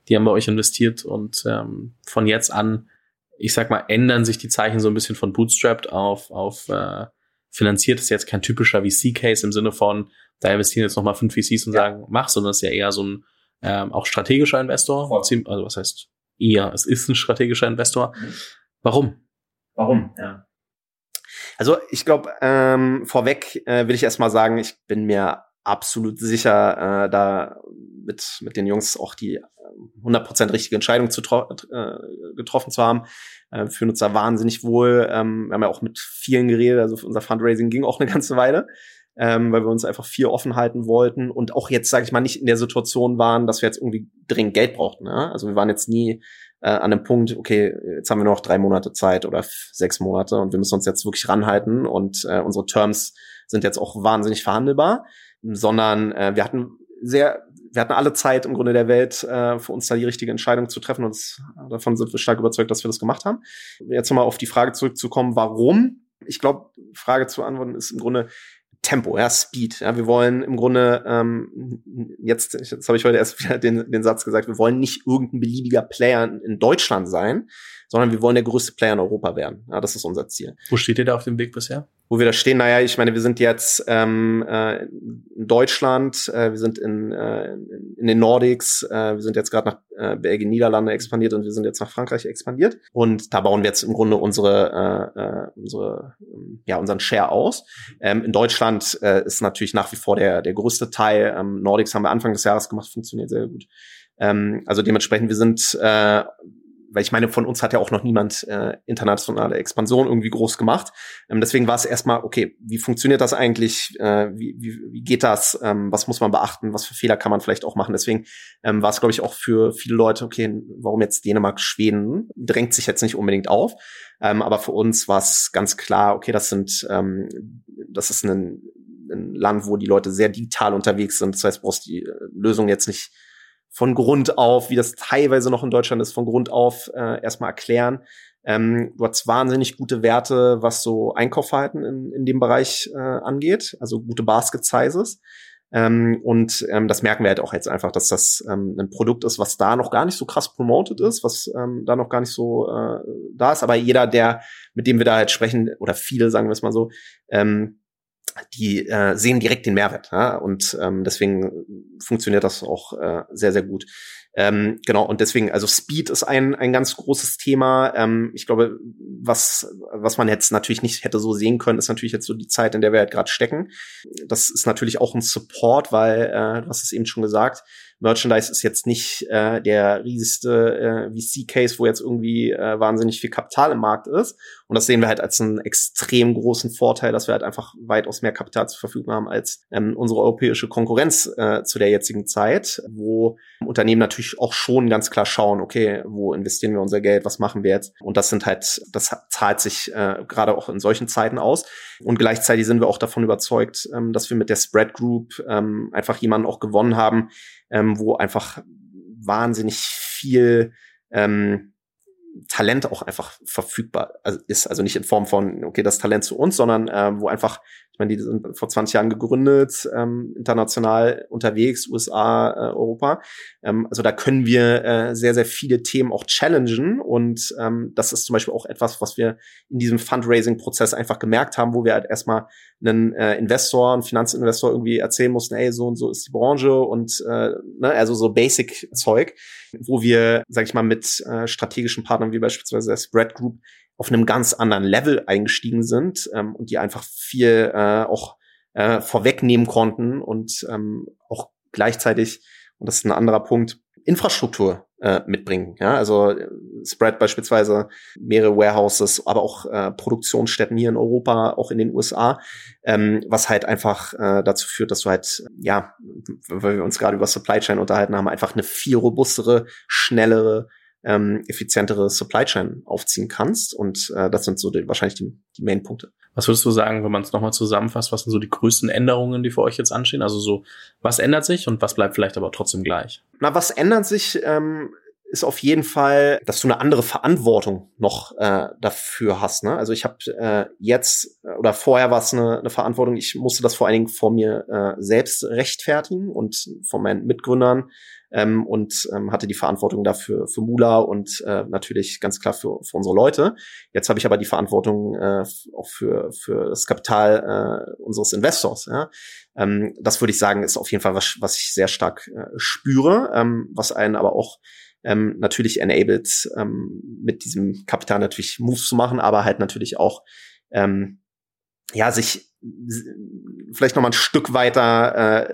die haben bei euch investiert und ähm, von jetzt an, ich sag mal, ändern sich die Zeichen so ein bisschen von Bootstrapped auf auf äh, finanziert, ist jetzt kein typischer VC-Case im Sinne von, da investieren jetzt nochmal fünf VCs und ja. sagen, mach, sondern es ist ja eher so ein ähm, auch strategischer Investor. Voll. Also was heißt eher, es ist ein strategischer Investor. Mhm. Warum? Warum? Ja. Also ich glaube, ähm, vorweg äh, will ich erstmal sagen, ich bin mir absolut sicher, äh, da mit, mit den Jungs auch die 100% ähm, richtige Entscheidung zu äh, getroffen zu haben. Äh, fühlen uns da wahnsinnig wohl. Ähm, wir haben ja auch mit vielen geredet, also unser Fundraising ging auch eine ganze Weile, ähm, weil wir uns einfach viel offen halten wollten und auch jetzt, sage ich mal, nicht in der Situation waren, dass wir jetzt irgendwie dringend Geld brauchten. Ja? Also wir waren jetzt nie äh, an dem Punkt, okay, jetzt haben wir noch drei Monate Zeit oder sechs Monate und wir müssen uns jetzt wirklich ranhalten und äh, unsere Terms sind jetzt auch wahnsinnig verhandelbar, sondern äh, wir hatten sehr, wir hatten alle Zeit im Grunde der Welt, äh, für uns da die richtige Entscheidung zu treffen und davon sind wir stark überzeugt, dass wir das gemacht haben. Jetzt nochmal auf die Frage zurückzukommen, warum? Ich glaube, Frage zu antworten ist im Grunde, Tempo, ja, Speed. Ja, wir wollen im Grunde ähm, jetzt, jetzt habe ich heute erst wieder den, den Satz gesagt, wir wollen nicht irgendein beliebiger Player in Deutschland sein, sondern wir wollen der größte Player in Europa werden. Ja, das ist unser Ziel. Wo steht ihr da auf dem Weg bisher? Wo wir da stehen, naja, ich meine, wir sind jetzt ähm, äh, in Deutschland, äh, wir sind in, äh, in den Nordics, äh, wir sind jetzt gerade nach äh, Belgien, Niederlande expandiert und wir sind jetzt nach Frankreich expandiert. Und da bauen wir jetzt im Grunde unsere, äh, äh, unsere ja, unseren Share aus. Ähm, in Deutschland äh, ist natürlich nach wie vor der, der größte Teil. Ähm, Nordics haben wir Anfang des Jahres gemacht, funktioniert sehr gut. Ähm, also dementsprechend, wir sind äh, weil ich meine, von uns hat ja auch noch niemand äh, internationale Expansion irgendwie groß gemacht. Ähm, deswegen war es erstmal, okay, wie funktioniert das eigentlich? Äh, wie, wie, wie geht das? Ähm, was muss man beachten? Was für Fehler kann man vielleicht auch machen? Deswegen ähm, war es, glaube ich, auch für viele Leute, okay, warum jetzt Dänemark, Schweden? Drängt sich jetzt nicht unbedingt auf. Ähm, aber für uns war es ganz klar, okay, das sind, ähm, das ist ein, ein Land, wo die Leute sehr digital unterwegs sind. Das heißt, brauchst die äh, Lösung jetzt nicht von Grund auf, wie das teilweise noch in Deutschland ist, von Grund auf äh, erstmal erklären. Ähm, du hast wahnsinnig gute Werte, was so Einkaufverhalten in, in dem Bereich äh, angeht, also gute Basket Sizes. Ähm, und ähm, das merken wir halt auch jetzt einfach, dass das ähm, ein Produkt ist, was da noch gar nicht so krass promoted ist, was ähm, da noch gar nicht so äh, da ist. Aber jeder, der, mit dem wir da halt sprechen, oder viele, sagen wir es mal so, ähm, die äh, sehen direkt den Mehrwert. Ja? Und ähm, deswegen funktioniert das auch äh, sehr, sehr gut. Ähm, genau, und deswegen, also Speed ist ein, ein ganz großes Thema. Ähm, ich glaube, was, was man jetzt natürlich nicht hätte so sehen können, ist natürlich jetzt so die Zeit, in der wir halt gerade stecken. Das ist natürlich auch ein Support, weil, äh, du hast es eben schon gesagt, Merchandise ist jetzt nicht äh, der riesigste äh, VC-Case, wo jetzt irgendwie äh, wahnsinnig viel Kapital im Markt ist. Und das sehen wir halt als einen extrem großen Vorteil, dass wir halt einfach weitaus mehr Kapital zur Verfügung haben als ähm, unsere europäische Konkurrenz äh, zu der jetzigen Zeit, wo Unternehmen natürlich auch schon ganz klar schauen, okay, wo investieren wir unser Geld, was machen wir jetzt? Und das sind halt, das zahlt sich äh, gerade auch in solchen Zeiten aus. Und gleichzeitig sind wir auch davon überzeugt, ähm, dass wir mit der Spread Group ähm, einfach jemanden auch gewonnen haben, ähm, wo einfach wahnsinnig viel ähm, Talent auch einfach verfügbar ist. Also nicht in Form von, okay, das Talent zu uns, sondern äh, wo einfach ich meine, die sind vor 20 Jahren gegründet, ähm, international unterwegs, USA, äh, Europa. Ähm, also da können wir äh, sehr, sehr viele Themen auch challengen. Und ähm, das ist zum Beispiel auch etwas, was wir in diesem Fundraising-Prozess einfach gemerkt haben, wo wir halt erstmal einen äh, Investor, einen Finanzinvestor irgendwie erzählen mussten, ey, so und so ist die Branche und äh, ne, also so Basic-Zeug, wo wir, sag ich mal, mit äh, strategischen Partnern wie beispielsweise der Spread Group auf einem ganz anderen Level eingestiegen sind ähm, und die einfach viel äh, auch äh, vorwegnehmen konnten und ähm, auch gleichzeitig, und das ist ein anderer Punkt, Infrastruktur äh, mitbringen. Ja, also äh, Spread beispielsweise mehrere Warehouses, aber auch äh, Produktionsstätten hier in Europa, auch in den USA, ähm, was halt einfach äh, dazu führt, dass du halt, ja, weil wir uns gerade über Supply Chain unterhalten haben, einfach eine viel robustere, schnellere ähm, effizientere Supply Chain aufziehen kannst. Und äh, das sind so die, wahrscheinlich die, die Main-Punkte. Was würdest du sagen, wenn man es nochmal zusammenfasst, was sind so die größten Änderungen, die für euch jetzt anstehen? Also so, was ändert sich und was bleibt vielleicht aber trotzdem gleich? Na, was ändert sich? Ähm, ist auf jeden Fall, dass du eine andere Verantwortung noch äh, dafür hast. Ne? Also ich habe äh, jetzt oder vorher war es eine, eine Verantwortung, ich musste das vor allen Dingen vor mir äh, selbst rechtfertigen und von meinen Mitgründern ähm, und ähm, hatte die Verantwortung dafür für Mula und äh, natürlich ganz klar für, für unsere Leute. Jetzt habe ich aber die Verantwortung äh, auch für, für das Kapital äh, unseres Investors. Ja? Ähm, das würde ich sagen, ist auf jeden Fall was, was ich sehr stark äh, spüre, ähm, was einen aber auch ähm, natürlich enabled, ähm, mit diesem Kapital natürlich Moves zu machen, aber halt natürlich auch ähm, ja sich vielleicht noch mal ein Stück weiter äh,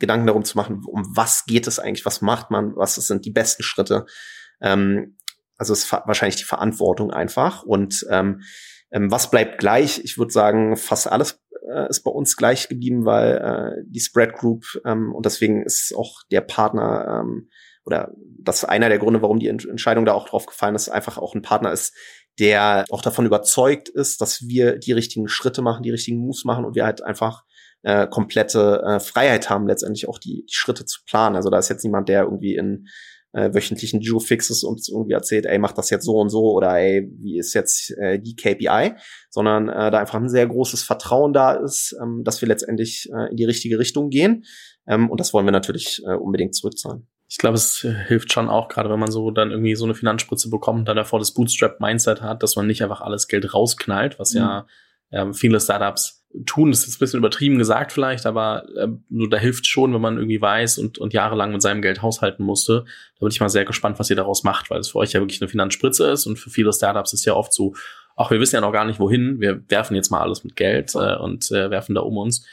Gedanken darum zu machen, um was geht es eigentlich, was macht man, was sind die besten Schritte. Ähm, also es ist wahrscheinlich die Verantwortung einfach. Und ähm, ähm, was bleibt gleich? Ich würde sagen, fast alles äh, ist bei uns gleich geblieben, weil äh, die Spread Group ähm, und deswegen ist auch der Partner ähm, oder das ist einer der Gründe, warum die Entscheidung da auch drauf gefallen ist, einfach auch ein Partner ist, der auch davon überzeugt ist, dass wir die richtigen Schritte machen, die richtigen Moves machen und wir halt einfach äh, komplette äh, Freiheit haben, letztendlich auch die, die Schritte zu planen. Also da ist jetzt niemand, der irgendwie in äh, wöchentlichen Geo-Fixes uns irgendwie erzählt, ey, mach das jetzt so und so oder ey, wie ist jetzt äh, die KPI, sondern äh, da einfach ein sehr großes Vertrauen da ist, ähm, dass wir letztendlich äh, in die richtige Richtung gehen. Ähm, und das wollen wir natürlich äh, unbedingt zurückzahlen. Ich glaube, es äh, hilft schon auch, gerade wenn man so dann irgendwie so eine Finanzspritze bekommt und dann davor das Bootstrap-Mindset hat, dass man nicht einfach alles Geld rausknallt, was mhm. ja ähm, viele Startups tun, das ist ein bisschen übertrieben gesagt vielleicht, aber äh, da hilft schon, wenn man irgendwie weiß und, und jahrelang mit seinem Geld haushalten musste. Da bin ich mal sehr gespannt, was ihr daraus macht, weil es für euch ja wirklich eine Finanzspritze ist und für viele Startups ist ja oft so, ach, wir wissen ja noch gar nicht wohin, wir werfen jetzt mal alles mit Geld äh, und äh, werfen da um uns.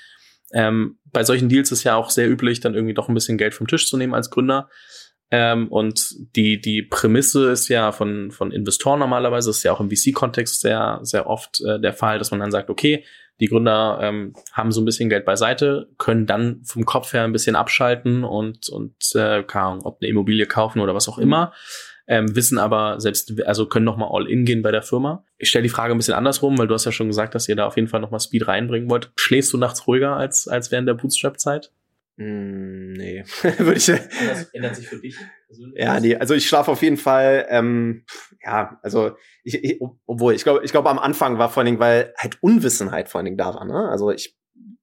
Ähm, bei solchen Deals ist ja auch sehr üblich, dann irgendwie doch ein bisschen Geld vom Tisch zu nehmen als Gründer. Ähm, und die, die Prämisse ist ja von, von Investoren normalerweise, ist ja auch im VC-Kontext sehr, sehr oft äh, der Fall, dass man dann sagt, okay, die Gründer ähm, haben so ein bisschen Geld beiseite, können dann vom Kopf her ein bisschen abschalten und, und äh, keine Ahnung, ob eine Immobilie kaufen oder was auch immer. Ähm, wissen aber selbst, also können nochmal all in gehen bei der Firma. Ich stelle die Frage ein bisschen andersrum, weil du hast ja schon gesagt, dass ihr da auf jeden Fall nochmal Speed reinbringen wollt. Schläfst du nachts ruhiger als, als während der Bootstrap-Zeit? Mm, nee, würde ich. Das ändert sich für dich? Ja, nee, also ich schlafe auf jeden Fall. Ähm, ja, also ich, ich obwohl ich glaube, ich glaube am Anfang war vor allen Dingen, weil halt Unwissenheit vor allen Dingen da war. Ne? Also ich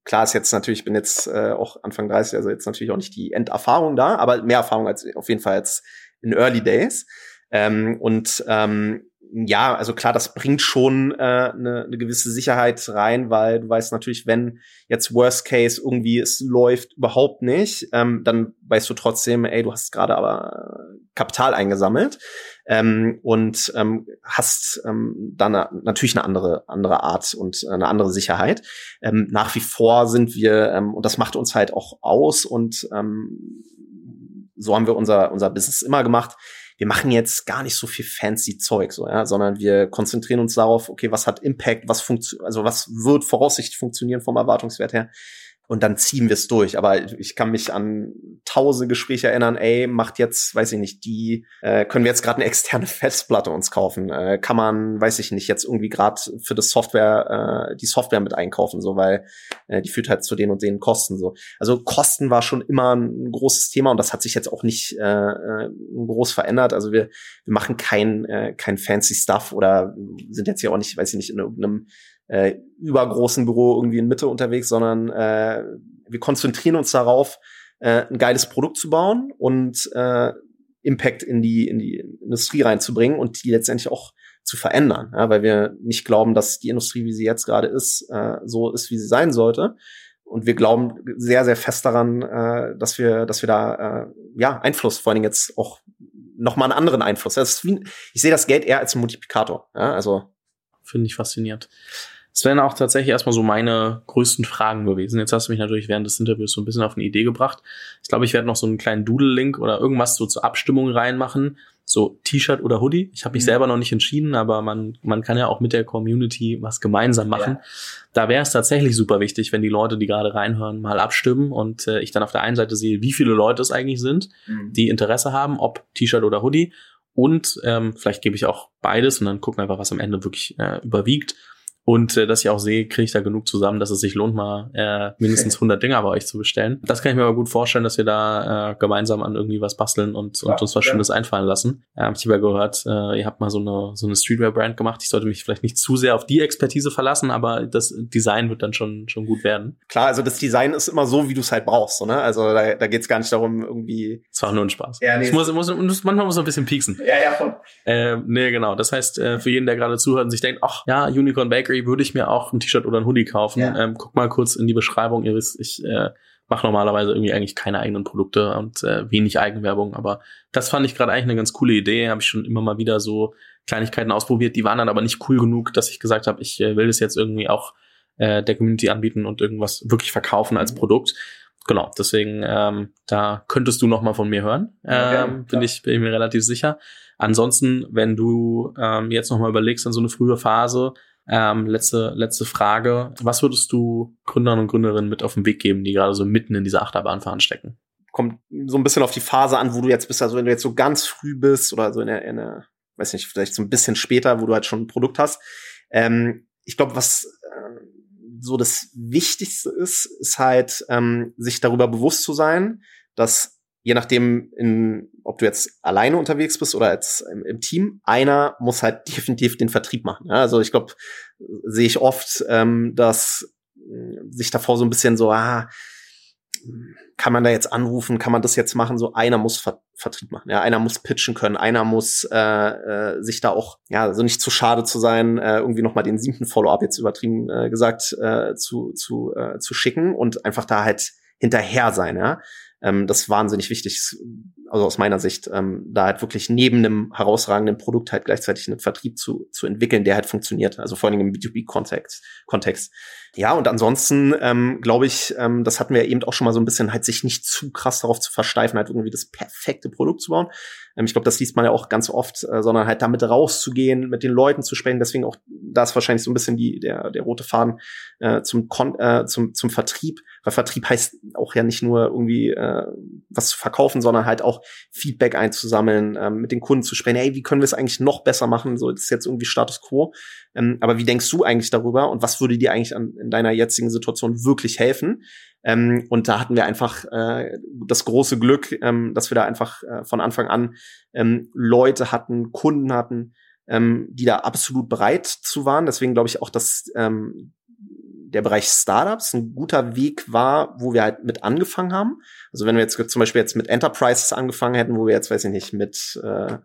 klar ist jetzt natürlich, ich bin jetzt äh, auch Anfang 30, also jetzt natürlich auch nicht die Enderfahrung da, aber mehr Erfahrung als auf jeden Fall als in Early Days. Ähm, und ähm, ja, also klar, das bringt schon äh, eine, eine gewisse Sicherheit rein, weil du weißt natürlich, wenn jetzt Worst Case irgendwie es läuft überhaupt nicht, ähm, dann weißt du trotzdem, ey, du hast gerade aber Kapital eingesammelt ähm, und ähm, hast ähm, dann natürlich eine andere andere Art und eine andere Sicherheit. Ähm, nach wie vor sind wir ähm, und das macht uns halt auch aus und ähm, so haben wir unser unser Business immer gemacht wir machen jetzt gar nicht so viel fancy Zeug, so, ja, sondern wir konzentrieren uns darauf, okay, was hat Impact, was funktioniert, also was wird voraussichtlich funktionieren vom Erwartungswert her und dann ziehen wir es durch. Aber ich kann mich an tausende Gespräche erinnern, ey, macht jetzt, weiß ich nicht, die, äh, können wir jetzt gerade eine externe Festplatte uns kaufen? Äh, kann man, weiß ich nicht, jetzt irgendwie gerade für das Software, äh, die Software mit einkaufen, so, weil äh, die führt halt zu den und den Kosten so. Also Kosten war schon immer ein großes Thema und das hat sich jetzt auch nicht äh, äh groß verändert. Also wir, wir machen kein, äh, kein fancy Stuff oder sind jetzt hier auch nicht, weiß ich nicht, in irgendeinem äh, übergroßen Büro irgendwie in Mitte unterwegs, sondern äh, wir konzentrieren uns darauf, äh, ein geiles Produkt zu bauen und äh, Impact in die, in die Industrie reinzubringen und die letztendlich auch zu verändern, ja, weil wir nicht glauben, dass die Industrie, wie sie jetzt gerade ist, äh, so ist, wie sie sein sollte. Und wir glauben sehr, sehr fest daran, äh, dass wir, dass wir da äh, ja Einfluss, vor allen Dingen jetzt auch noch mal einen anderen Einfluss. Das ist wie, ich sehe das Geld eher als Multiplikator. Ja, also finde ich faszinierend. Das wären auch tatsächlich erstmal so meine größten Fragen gewesen. Jetzt hast du mich natürlich während des Interviews so ein bisschen auf eine Idee gebracht. Ich glaube, ich werde noch so einen kleinen Doodle-Link oder irgendwas so zur Abstimmung reinmachen. So T-Shirt oder Hoodie. Ich habe mich mhm. selber noch nicht entschieden, aber man, man kann ja auch mit der Community was gemeinsam machen. Ja. Da wäre es tatsächlich super wichtig, wenn die Leute, die gerade reinhören, mal abstimmen und äh, ich dann auf der einen Seite sehe, wie viele Leute es eigentlich sind, mhm. die Interesse haben, ob T-Shirt oder Hoodie. Und ähm, vielleicht gebe ich auch beides und dann gucken wir einfach, was am Ende wirklich äh, überwiegt und äh, dass ich auch sehe, kriege ich da genug zusammen, dass es sich lohnt, mal äh, mindestens 100 Dinger bei euch zu bestellen. Das kann ich mir aber gut vorstellen, dass wir da äh, gemeinsam an irgendwie was basteln und, und uns was Schönes einfallen lassen. Äh, ich habe ja gehört, äh, ihr habt mal so eine, so eine Streetwear-Brand gemacht. Ich sollte mich vielleicht nicht zu sehr auf die Expertise verlassen, aber das Design wird dann schon, schon gut werden. Klar, also das Design ist immer so, wie du es halt brauchst. So, ne? Also da, da geht es gar nicht darum, irgendwie. Es war nur ein Spaß. Ja, nee, ich muss, muss, manchmal muss man ein bisschen pieksen. Ja, ja, voll. Äh, nee, genau. Das heißt, äh, für jeden, der gerade zuhört und sich denkt, ach ja, Unicorn Bakery würde ich mir auch ein T-Shirt oder ein Hoodie kaufen. Ja. Ähm, guck mal kurz in die Beschreibung. Ihr wisst, ich äh, mache normalerweise irgendwie eigentlich keine eigenen Produkte und äh, wenig Eigenwerbung, aber das fand ich gerade eigentlich eine ganz coole Idee. Habe ich schon immer mal wieder so Kleinigkeiten ausprobiert, die waren dann aber nicht cool genug, dass ich gesagt habe, ich äh, will das jetzt irgendwie auch äh, der Community anbieten und irgendwas wirklich verkaufen als mhm. Produkt. Genau, deswegen ähm, da könntest du noch mal von mir hören, ähm, bin ich bin ich mir relativ sicher. Ansonsten, wenn du ähm, jetzt noch mal überlegst an so eine frühe Phase, ähm, letzte, letzte Frage. Was würdest du Gründern und Gründerinnen mit auf den Weg geben, die gerade so mitten in dieser Achterbahnfahren stecken? Kommt so ein bisschen auf die Phase an, wo du jetzt bist. Also wenn du jetzt so ganz früh bist oder so in der, in der weiß nicht, vielleicht so ein bisschen später, wo du halt schon ein Produkt hast. Ähm, ich glaube, was äh, so das Wichtigste ist, ist halt, ähm, sich darüber bewusst zu sein, dass je nachdem, in, ob du jetzt alleine unterwegs bist oder als im, im Team, einer muss halt definitiv den Vertrieb machen. Ja? Also ich glaube, sehe ich oft, ähm, dass äh, sich davor so ein bisschen so, ah, kann man da jetzt anrufen, kann man das jetzt machen? So einer muss Ver Vertrieb machen, ja, einer muss pitchen können, einer muss äh, äh, sich da auch, ja, so nicht zu schade zu sein, äh, irgendwie noch mal den siebten Follow-up jetzt übertrieben äh, gesagt äh, zu zu äh, zu schicken und einfach da halt hinterher sein, ja. Ähm, das ist wahnsinnig wichtig, also aus meiner Sicht, ähm, da halt wirklich neben einem herausragenden Produkt halt gleichzeitig einen Vertrieb zu, zu entwickeln, der halt funktioniert. Also vor allem im B2B-Kontext. Kontext. Ja, und ansonsten ähm, glaube ich, ähm, das hatten wir eben auch schon mal so ein bisschen, halt sich nicht zu krass darauf zu versteifen, halt irgendwie das perfekte Produkt zu bauen. Ähm, ich glaube, das liest man ja auch ganz oft, äh, sondern halt damit rauszugehen, mit den Leuten zu sprechen. Deswegen auch, da ist wahrscheinlich so ein bisschen die, der, der rote Faden äh, zum, Kon äh, zum, zum Vertrieb. Weil Vertrieb heißt auch ja nicht nur irgendwie äh, was zu verkaufen, sondern halt auch Feedback einzusammeln, ähm, mit den Kunden zu sprechen, hey, wie können wir es eigentlich noch besser machen? So, das ist jetzt irgendwie Status quo. Ähm, aber wie denkst du eigentlich darüber und was würde dir eigentlich an, in deiner jetzigen Situation wirklich helfen? Ähm, und da hatten wir einfach äh, das große Glück, ähm, dass wir da einfach äh, von Anfang an ähm, Leute hatten, Kunden hatten, ähm, die da absolut bereit zu waren. Deswegen glaube ich auch, dass ähm, der Bereich Startups ein guter Weg war, wo wir halt mit angefangen haben. Also wenn wir jetzt zum Beispiel jetzt mit Enterprises angefangen hätten, wo wir jetzt, weiß ich nicht, mit äh,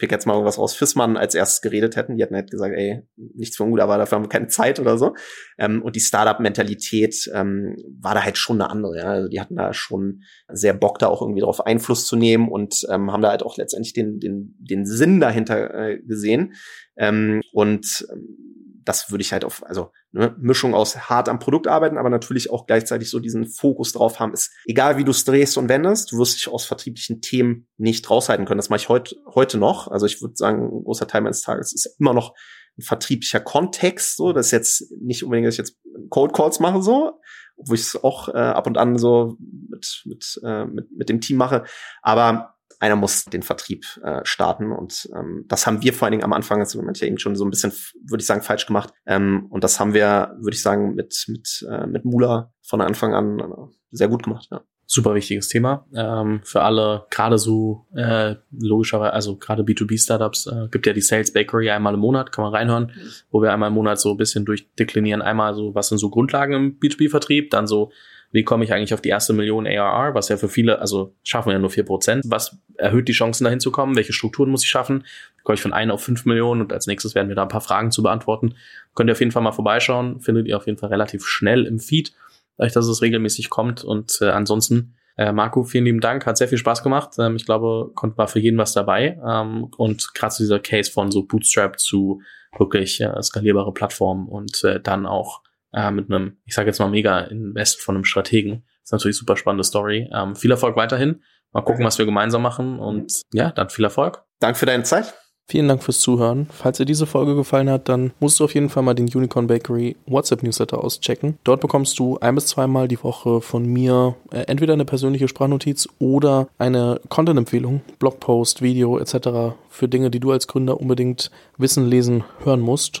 pick jetzt mal irgendwas raus, Fissmann als erstes geredet hätten. Die hätten halt gesagt, ey, nichts für ungut, aber dafür haben wir keine Zeit oder so. Ähm, und die Startup-Mentalität ähm, war da halt schon eine andere. Ja? Also die hatten da schon sehr Bock, da auch irgendwie drauf Einfluss zu nehmen und ähm, haben da halt auch letztendlich den, den, den Sinn dahinter äh, gesehen. Ähm, und ähm, das würde ich halt auf, also ne, Mischung aus hart am Produkt arbeiten, aber natürlich auch gleichzeitig so diesen Fokus drauf haben, ist egal wie du es drehst und wendest, du wirst dich aus vertrieblichen Themen nicht raushalten können. Das mache ich heute heute noch. Also ich würde sagen, ein großer Teil meines Tages ist immer noch ein vertrieblicher Kontext. So, das ist jetzt nicht unbedingt, dass ich jetzt Cold Calls mache so, obwohl ich es auch äh, ab und an so mit mit, äh, mit mit dem Team mache. Aber einer muss den Vertrieb äh, starten und ähm, das haben wir vor allen Dingen am Anfang, also manche eben schon so ein bisschen, würde ich sagen, falsch gemacht. Ähm, und das haben wir, würde ich sagen, mit mit äh, mit Mula von Anfang an äh, sehr gut gemacht. Ja super wichtiges Thema ähm, für alle, gerade so äh, logischerweise, also gerade B2B-Startups, äh, gibt ja die Sales Bakery einmal im Monat, kann man reinhören, wo wir einmal im Monat so ein bisschen durchdeklinieren, einmal so, was sind so Grundlagen im B2B-Vertrieb, dann so, wie komme ich eigentlich auf die erste Million ARR, was ja für viele, also schaffen wir ja nur vier Prozent. Was erhöht die Chancen dahin zu kommen? Welche Strukturen muss ich schaffen? Komme ich von ein auf fünf Millionen und als nächstes werden wir da ein paar Fragen zu beantworten. Könnt ihr auf jeden Fall mal vorbeischauen, findet ihr auf jeden Fall relativ schnell im Feed, dadurch, dass es regelmäßig kommt. Und äh, ansonsten, äh, Marco, vielen lieben Dank, hat sehr viel Spaß gemacht. Ähm, ich glaube, war für jeden was dabei. Ähm, und gerade zu dieser Case von so Bootstrap zu wirklich äh, skalierbare Plattformen und äh, dann auch äh, mit einem, ich sage jetzt mal mega Invest von einem Strategen. Das ist natürlich super spannende Story. Ähm, viel Erfolg weiterhin. Mal gucken, was wir gemeinsam machen und ja, dann viel Erfolg. Danke für deine Zeit. Vielen Dank fürs Zuhören. Falls dir diese Folge gefallen hat, dann musst du auf jeden Fall mal den Unicorn Bakery WhatsApp Newsletter auschecken. Dort bekommst du ein bis zweimal die Woche von mir äh, entweder eine persönliche Sprachnotiz oder eine Content-Empfehlung, Blogpost, Video etc. für Dinge, die du als Gründer unbedingt wissen, lesen, hören musst.